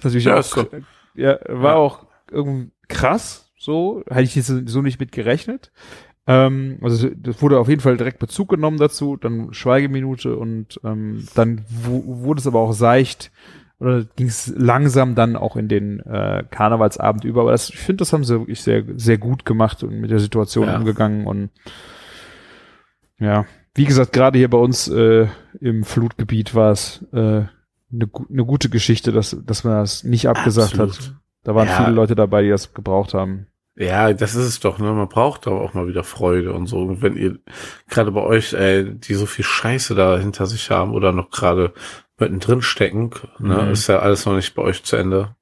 Das natürlich Ja, auch, doch- ja, war Ja. auch irgendwie krass, so, hätte ich jetzt so nicht mit gerechnet. Ähm, also das wurde auf jeden Fall direkt Bezug genommen dazu, dann Schweigeminute und ähm, dann wu- wurde es aber auch seicht oder ging es langsam dann auch in den äh, Karnevalsabend über. Aber das, ich finde, das haben sie wirklich sehr, sehr gut gemacht und mit der Situation Ja. umgegangen und ja, wie gesagt, gerade hier bei uns äh, im Flutgebiet war es äh, eine gu- eine gute Geschichte, dass, dass man das nicht abgesagt hat. Absolut. Da waren Ja. viele Leute dabei, die das gebraucht haben. Ja, das ist es doch, ne? Man braucht aber auch mal wieder Freude und so. Und wenn ihr gerade bei euch, ey, die so viel Scheiße da hinter sich haben oder noch gerade mittendrin stecken, ne, Mhm. ist ja alles noch nicht bei euch zu Ende.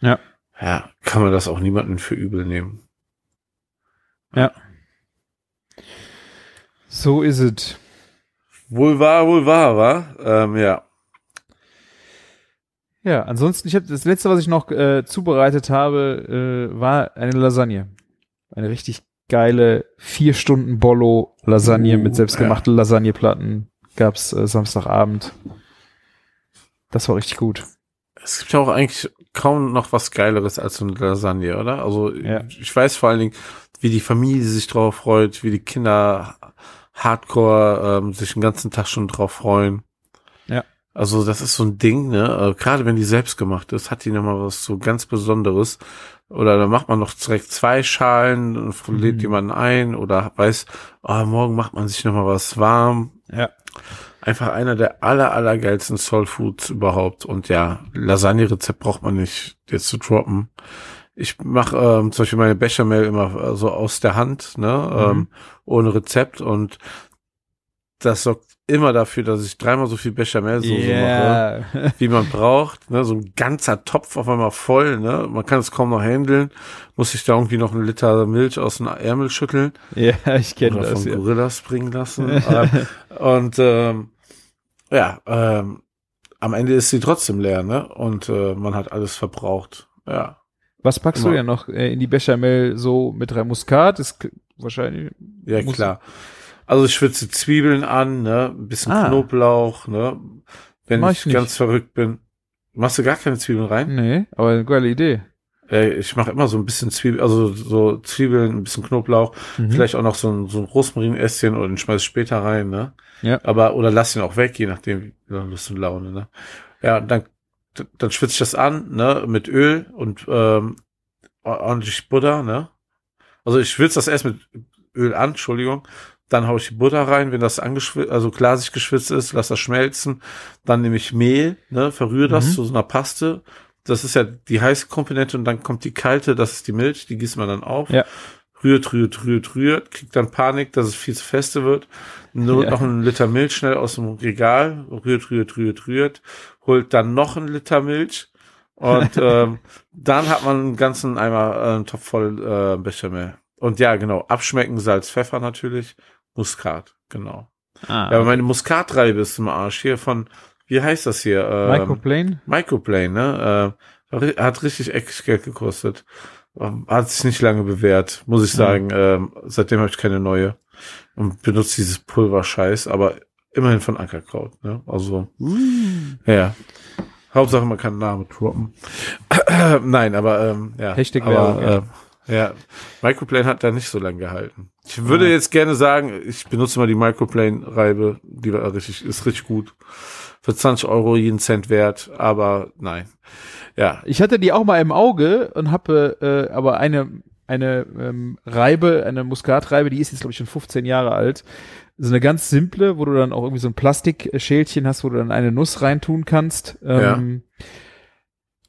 Ja. Ja, kann man das auch niemanden für übel nehmen. So ist es. Wohl wahr, wohl wahr, wa? Ähm, ja. Ja, ansonsten, ich habe das letzte, was ich noch äh, zubereitet habe, äh, war eine Lasagne. Eine richtig geile vier Stunden Bollo Lasagne Uh, mit selbstgemachten Lasagneplatten. Gab's äh, Samstagabend. Das war richtig gut. Es gibt ja auch eigentlich kaum noch was Geileres als so eine Lasagne, oder? Also Ja. ich weiß vor allen Dingen, wie die Familie sich drauf freut, wie die Kinder Hardcore ähm, sich den ganzen Tag schon drauf freuen. Ja. Also das ist so ein Ding, ne? Äh, Gerade wenn die selbst gemacht ist, hat die nochmal was so ganz Besonderes. Oder dann macht man noch direkt zwei Schalen und lädt Mhm. jemanden ein oder weiß, oh, morgen macht man sich nochmal was warm. Ja. Einfach einer der aller, aller geilsten Soul Foods überhaupt. Und ja, Lasagne-Rezept braucht man nicht jetzt zu droppen. Ich mache ähm, zum Beispiel meine Bechamel immer äh, so aus der Hand, ne, Mhm. ähm, ohne Rezept. Und das sorgt immer dafür, dass ich dreimal so viel Bechamel-Soße mache, Yeah. wie man braucht. Ne, so ein ganzer Topf auf einmal voll. Ne, man kann es kaum noch handeln. Muss ich da irgendwie noch einen Liter Milch aus dem Ärmel schütteln ja, ich kenne oder das. von Ja. Gorillas bringen lassen. ähm, und ähm, ja, ähm, am Ende ist sie trotzdem leer, ne? Und äh, man hat alles verbraucht. Ja. Was packst du Immer. denn noch äh, in die Bechamel so mit drei Muskat? Ist wahrscheinlich. Ja, klar. Also ich schwitze Zwiebeln an, ne? Ein bisschen Ah. Knoblauch, ne? Wenn ich, ich ganz verrückt bin. Machst du gar keine Zwiebeln rein? Nee, aber eine geile Idee. Äh, ich mache immer so ein bisschen Zwiebeln, also so Zwiebeln, ein bisschen Knoblauch, Mhm. vielleicht auch noch so ein, so ein Rosmarinästchen und den schmeiß ich später rein, ne? Ja. Aber, oder lass ihn auch weg, je nachdem, wie Lust und Laune, ne? Ja, dann, dann schwitze ich das an, ne, mit Öl und ähm, ordentlich Butter, ne? Also ich schwitze das erst mit Öl an, Entschuldigung. Dann haue ich die Butter rein, wenn das angeschwitzt, also glasig geschwitzt ist, lass das schmelzen. Dann nehme ich Mehl, ne, verrühre das Mhm. zu so einer Paste. Das ist ja die heiße Komponente und dann kommt die kalte, das ist die Milch, die gießt man dann auf. Ja. Rührt, rührt, rührt, rührt, kriegt dann Panik, dass es viel zu feste wird. Nur Ja. noch einen Liter Milch schnell aus dem Regal, rührt, rührt, rührt, rührt, holt dann noch einen Liter Milch und ähm, dann hat man einen ganzen Eimer, äh, einen Topf voll äh, Bechamel. Und ja, genau, abschmecken, Salz, Pfeffer natürlich, Muskat, genau. Ah. Ja, aber meine Muskatreibe ist im Arsch hier von, wie heißt das hier? Ähm, Microplane? Microplane? ne? Äh, hat richtig eckig Geld gekostet. Ähm, Hat sich nicht lange bewährt, muss ich sagen. Ähm, seitdem habe ich keine neue und benutze dieses Pulverscheiß, aber immerhin von Ankerkraut. Ne? Also, ja. Hauptsache, man kann Namen droppen. Nein, aber ähm, ja. Hashtag aber, Werbung, ja. ähm, ja, Microplane hat da nicht so lange gehalten. Ich würde jetzt gerne sagen, ich benutze mal die Microplane-Reibe, die war richtig, ist richtig gut. Für 20 Euro jeden Cent wert, aber nein. Ja, Ich hatte die auch mal im Auge und habe äh, aber eine eine ähm, Reibe, eine Muskatreibe, die ist jetzt glaube ich schon 15 Jahre alt. So eine ganz simple, wo du dann auch irgendwie so ein Plastikschälchen hast, wo du dann eine Nuss reintun kannst. Ähm,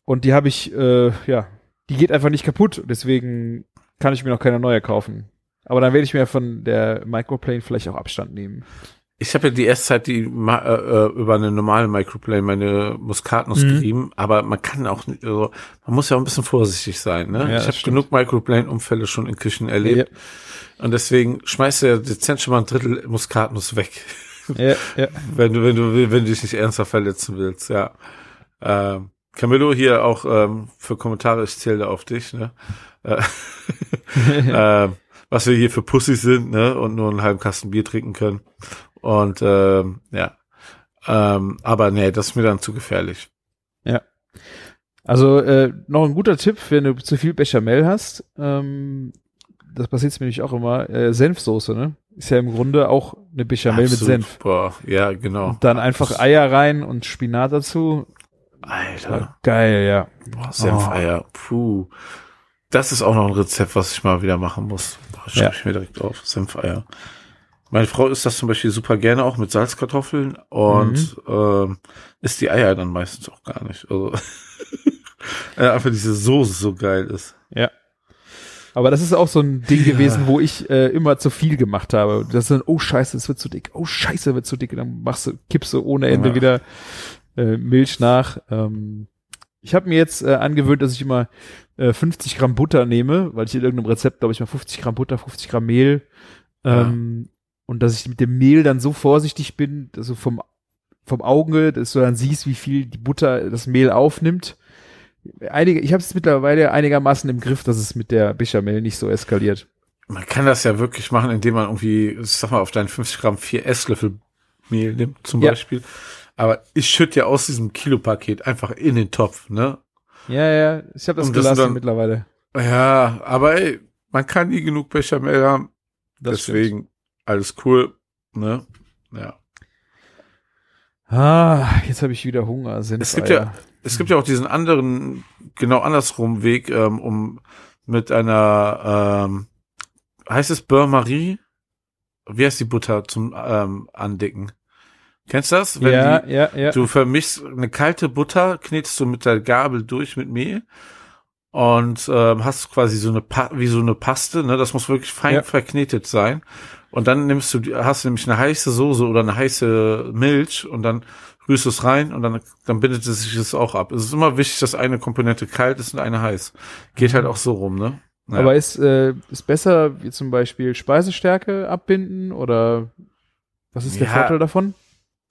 Und die habe ich, äh, ja, die geht einfach nicht kaputt. Deswegen kann ich mir noch keine neue kaufen. Aber dann werde ich mir von der Microplane vielleicht auch Abstand nehmen. Ich habe ja die erste Zeit die äh, äh, über eine normale Microplane meine Muskatnuss Mhm. gerieben, aber man kann auch, also man muss ja auch ein bisschen vorsichtig sein. Ne? Ja, ich habe genug Microplane-Unfälle schon in Küchen erlebt und deswegen schmeißt du ja dezent schon mal ein Drittel Muskatnuss weg. Ja, ja. wenn du, wenn du, wenn du dich nicht ernsthaft verletzen willst, ja. Ähm, Camillo hier auch ähm, für Kommentare, ich zähle da auf dich, ne? Äh, ähm, was wir hier für Pussys sind, ne? Und nur einen halben Kasten Bier trinken können. Und ähm, ja. Ähm, aber nee, das ist mir dann zu gefährlich. Also äh, noch ein guter Tipp, wenn du zu viel Bechamel hast, ähm, das passiert mir nämlich auch immer, äh, Senfsoße, ne? Ist ja im Grunde auch eine Bechamel mit Absolut. Senf. Boah, ja, genau. Und dann einfach Eier rein und Spinat dazu. Alter. Geil, ja. Boah, Senfeier. Puh. Das ist auch noch ein Rezept, was ich mal wieder machen muss. Boah, Ja. schreibe ich mir direkt auf. Senfeier. Meine Frau isst das zum Beispiel super gerne auch mit Salzkartoffeln und ähm, isst die Eier dann meistens auch gar nicht. Also ja, einfach diese Soße so geil ist. Ja. Aber das ist auch so ein Ding Ja. gewesen, wo ich äh, immer zu viel gemacht habe. Das ist dann, oh scheiße, es wird zu dick. Oh scheiße, wird zu dick. Und dann machst du, kippst du ohne Ende Ja. wieder äh, Milch nach. Ähm, ich habe mir jetzt äh, angewöhnt, dass ich immer äh, 50 Gramm Butter nehme, weil ich in irgendeinem Rezept, glaube ich, mal 50 Gramm Butter, 50 Gramm Mehl. Ähm, Und dass ich mit dem Mehl dann so vorsichtig bin, dass du vom, vom Auge, dass du dann siehst, wie viel die Butter das Mehl aufnimmt. Einige, ich habe es mittlerweile einigermaßen im Griff, dass es mit der Bechamel nicht so eskaliert. Man kann das ja wirklich machen, indem man irgendwie, ich sag mal, auf deinen 50 Gramm vier Esslöffel Mehl nimmt, zum Ja. Beispiel. Aber ich schütte ja aus diesem Kilopaket einfach in den Topf, ne? Ja, ja, ich habe das Und das gelassen sind dann- mittlerweile. Ja, aber ey, man kann nie genug Bechamel haben. Das Deswegen alles cool, ne? Ja. Ah, jetzt habe ich wieder Hunger. Es gibt ja, es gibt ja auch diesen anderen, genau andersrum Weg, ähm, um mit einer, ähm, heißt es Beurre Marie? Wie heißt die Butter zum ähm, Andicken? Kennst du das? Wenn ja, die, ja, ja. Du vermischst eine kalte Butter, knetest du mit der Gabel durch mit Mehl und ähm, hast quasi so eine pa wie so eine Paste, ne? Das muss wirklich fein Ja. verknetet sein. Und dann nimmst du, hast du nämlich eine heiße Soße oder eine heiße Milch und dann rührst du es rein und dann, dann bindet es sich das auch ab. Es ist immer wichtig, dass eine Komponente kalt ist und eine heiß. Geht halt auch so rum, ne? Ja. Aber ist, äh, ist besser, wie zum Beispiel Speisestärke abbinden oder was ist der Ja. Vorteil davon?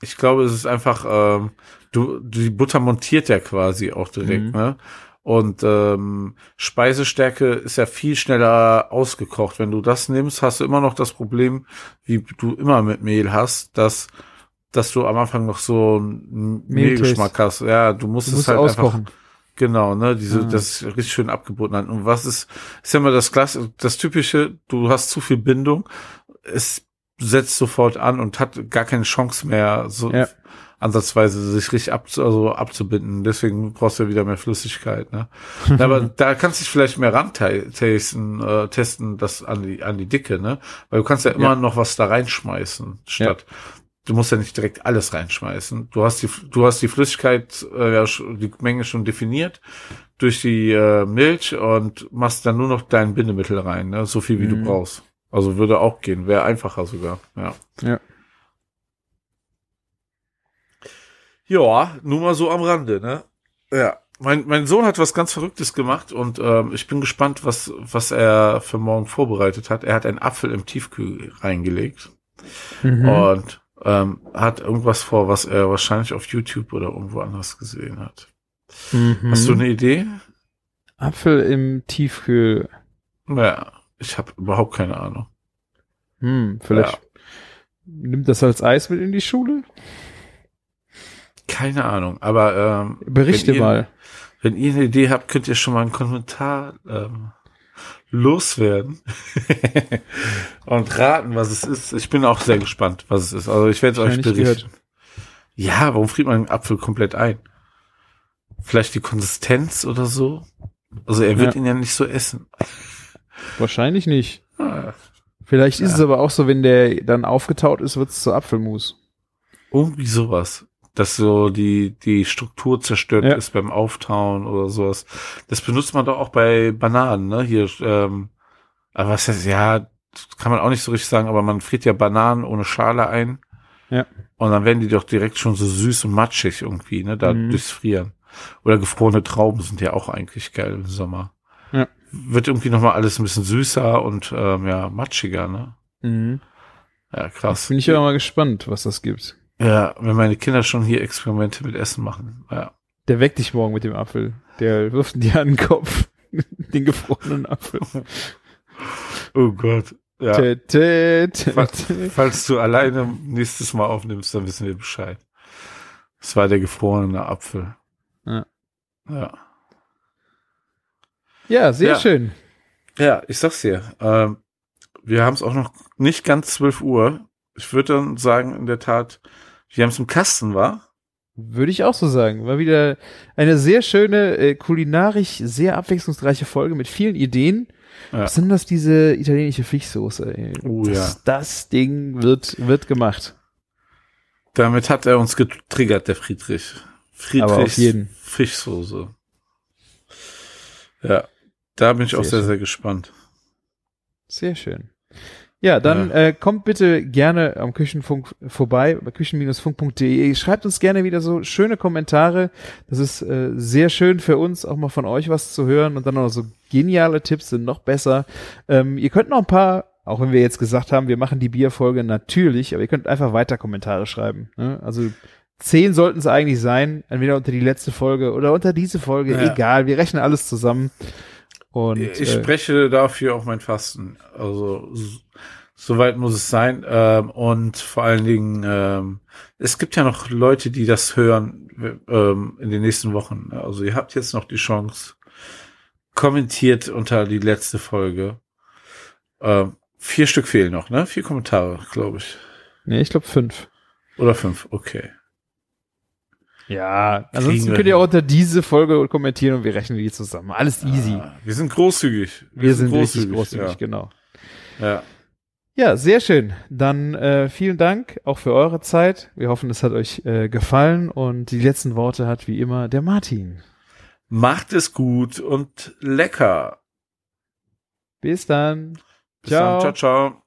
Ich glaube, es ist einfach, ähm, du, die Butter montiert ja quasi auch direkt, Mhm. ne? Und ähm, Speisestärke ist ja viel schneller ausgekocht. Wenn du das nimmst, hast du immer noch das Problem, wie du immer mit Mehl hast, dass dass du am Anfang noch so einen. Mehlgeschmack hast. Ja, du musst Du es musst halt auskochen. einfach genau, ne, diese Ah. das ist richtig schön abgebunden hat. Und was ist ist ja immer das Klasse, das typische, du hast zu viel Bindung, es setzt sofort an und hat gar keine Chance mehr so Ja. Ansatzweise sich richtig ab, also abzubinden. Deswegen brauchst du ja wieder mehr Flüssigkeit. Ne? Aber da kannst du dich vielleicht mehr rantesten, äh, testen, das an die an die Dicke, ne? Weil du kannst ja immer Ja. noch was da reinschmeißen, statt du musst ja nicht direkt alles reinschmeißen. Du hast die du hast die Flüssigkeit, äh, ja, die Menge schon definiert durch die äh, Milch und machst dann nur noch dein Bindemittel rein, ne? So viel wie Mhm. du brauchst. Also würde auch gehen, wäre einfacher sogar. Ja. Ja. Ja, nur mal so am Rande, ne? Ja. Mein, mein Sohn hat was ganz Verrücktes gemacht und ähm, ich bin gespannt, was, was er für morgen vorbereitet hat. Er hat einen Apfel im Tiefkühl reingelegt Mhm. und ähm, hat irgendwas vor, was er wahrscheinlich auf YouTube oder irgendwo anders gesehen hat. Mhm. Hast du eine Idee? Apfel im Tiefkühl. Ja, ich habe überhaupt keine Ahnung. Hm, vielleicht nimmt das als Eis mit in die Schule? Keine Ahnung, aber ähm, Berichte wenn ihr, mal. Wenn ihr eine Idee habt, könnt ihr schon mal einen Kommentar ähm, loswerden und raten, was es ist. Ich bin auch sehr gespannt, was es ist. Also ich werde es euch berichten. Ja, warum friert man einen Apfel komplett ein? Vielleicht die Konsistenz oder so? Also er wird Ja. ihn ja nicht so essen. Wahrscheinlich nicht. Ah, Vielleicht ist Ja. es aber auch so, wenn der dann aufgetaut ist, wird es zu Apfelmus. Irgendwie sowas. Dass so die, die Struktur zerstört Ja. ist beim Auftauen oder sowas. Das benutzt man doch auch bei Bananen, ne? Hier, ähm, aber was heißt, ja, kann man auch nicht so richtig sagen, aber man friert ja Bananen ohne Schale ein. Ja. Und dann werden die doch direkt schon so süß und matschig irgendwie, ne? Da Mhm. durchs Frieren. Oder gefrorene Trauben sind ja auch eigentlich geil im Sommer. Ja. Wird irgendwie nochmal alles ein bisschen süßer und ähm, ja, matschiger, ne? Mhm. Ja, krass. Bin ich aber mal gespannt, was das gibt. Ja, wenn meine Kinder schon hier Experimente mit Essen machen. Ja. Der weckt dich morgen mit dem Apfel. Der wirft dir an den Kopf. den gefrorenen Apfel. Oh Gott. Ja. Tä, tä, tä, Falls, falls du alleine nächstes Mal aufnimmst, dann wissen wir Bescheid. Es war der gefrorene Apfel. Ja. Ja. Ja, sehr Ja. schön. Ja, ich sag's dir. Ähm, wir haben es auch noch nicht ganz 12 Uhr. Ich würde dann sagen, in der Tat, wir haben es im Kasten, war? Würde ich auch so sagen. War wieder eine sehr schöne, äh, kulinarisch sehr abwechslungsreiche Folge mit vielen Ideen. Ja. Besonders diese italienische Fischsoße. Ey. Oh das, ja. das Ding wird, wird gemacht. Damit hat er uns getriggert, der Friedrich. Friedrichs Aber auf jeden. Fischsoße. Ja, da bin ich auch Sehr sehr, schön. sehr gespannt. Sehr schön. Ja, dann äh, kommt bitte gerne am Küchenfunk vorbei, bei küchen-funk.de. Schreibt uns gerne wieder so schöne Kommentare. Das ist äh, sehr schön für uns, auch mal von euch was zu hören und dann auch so geniale Tipps sind noch besser. Ähm, ihr könnt noch ein paar, auch wenn wir jetzt gesagt haben, wir machen die Bierfolge natürlich, aber ihr könnt einfach weiter Kommentare schreiben. Ne? Also zehn sollten es eigentlich sein, entweder unter die letzte Folge oder unter diese Folge, Ja. egal. Wir rechnen alles zusammen. Und ich äh, spreche dafür auch mein Fasten. Also soweit muss es sein. Ähm, und vor allen Dingen, ähm, es gibt ja noch Leute, die das hören ähm, in den nächsten Wochen. Also ihr habt jetzt noch die Chance. Kommentiert unter die letzte Folge. Ähm, vier Stück fehlen noch, ne? Vier Kommentare, glaube ich. nee, ich glaube fünf. Oder fünf, okay. Ja, ansonsten wir könnt ihr auch unter diese Folge kommentieren und wir rechnen die zusammen. Alles easy. Ah, wir sind großzügig. wir sind richtig großzügig, genau. Ja. ja. Ja, sehr schön. Dann äh, vielen Dank auch für eure Zeit. Wir hoffen, es hat euch äh, gefallen und die letzten Worte hat wie immer der Martin. Macht es gut und lecker. Bis dann. Bis dann. Ciao, ciao.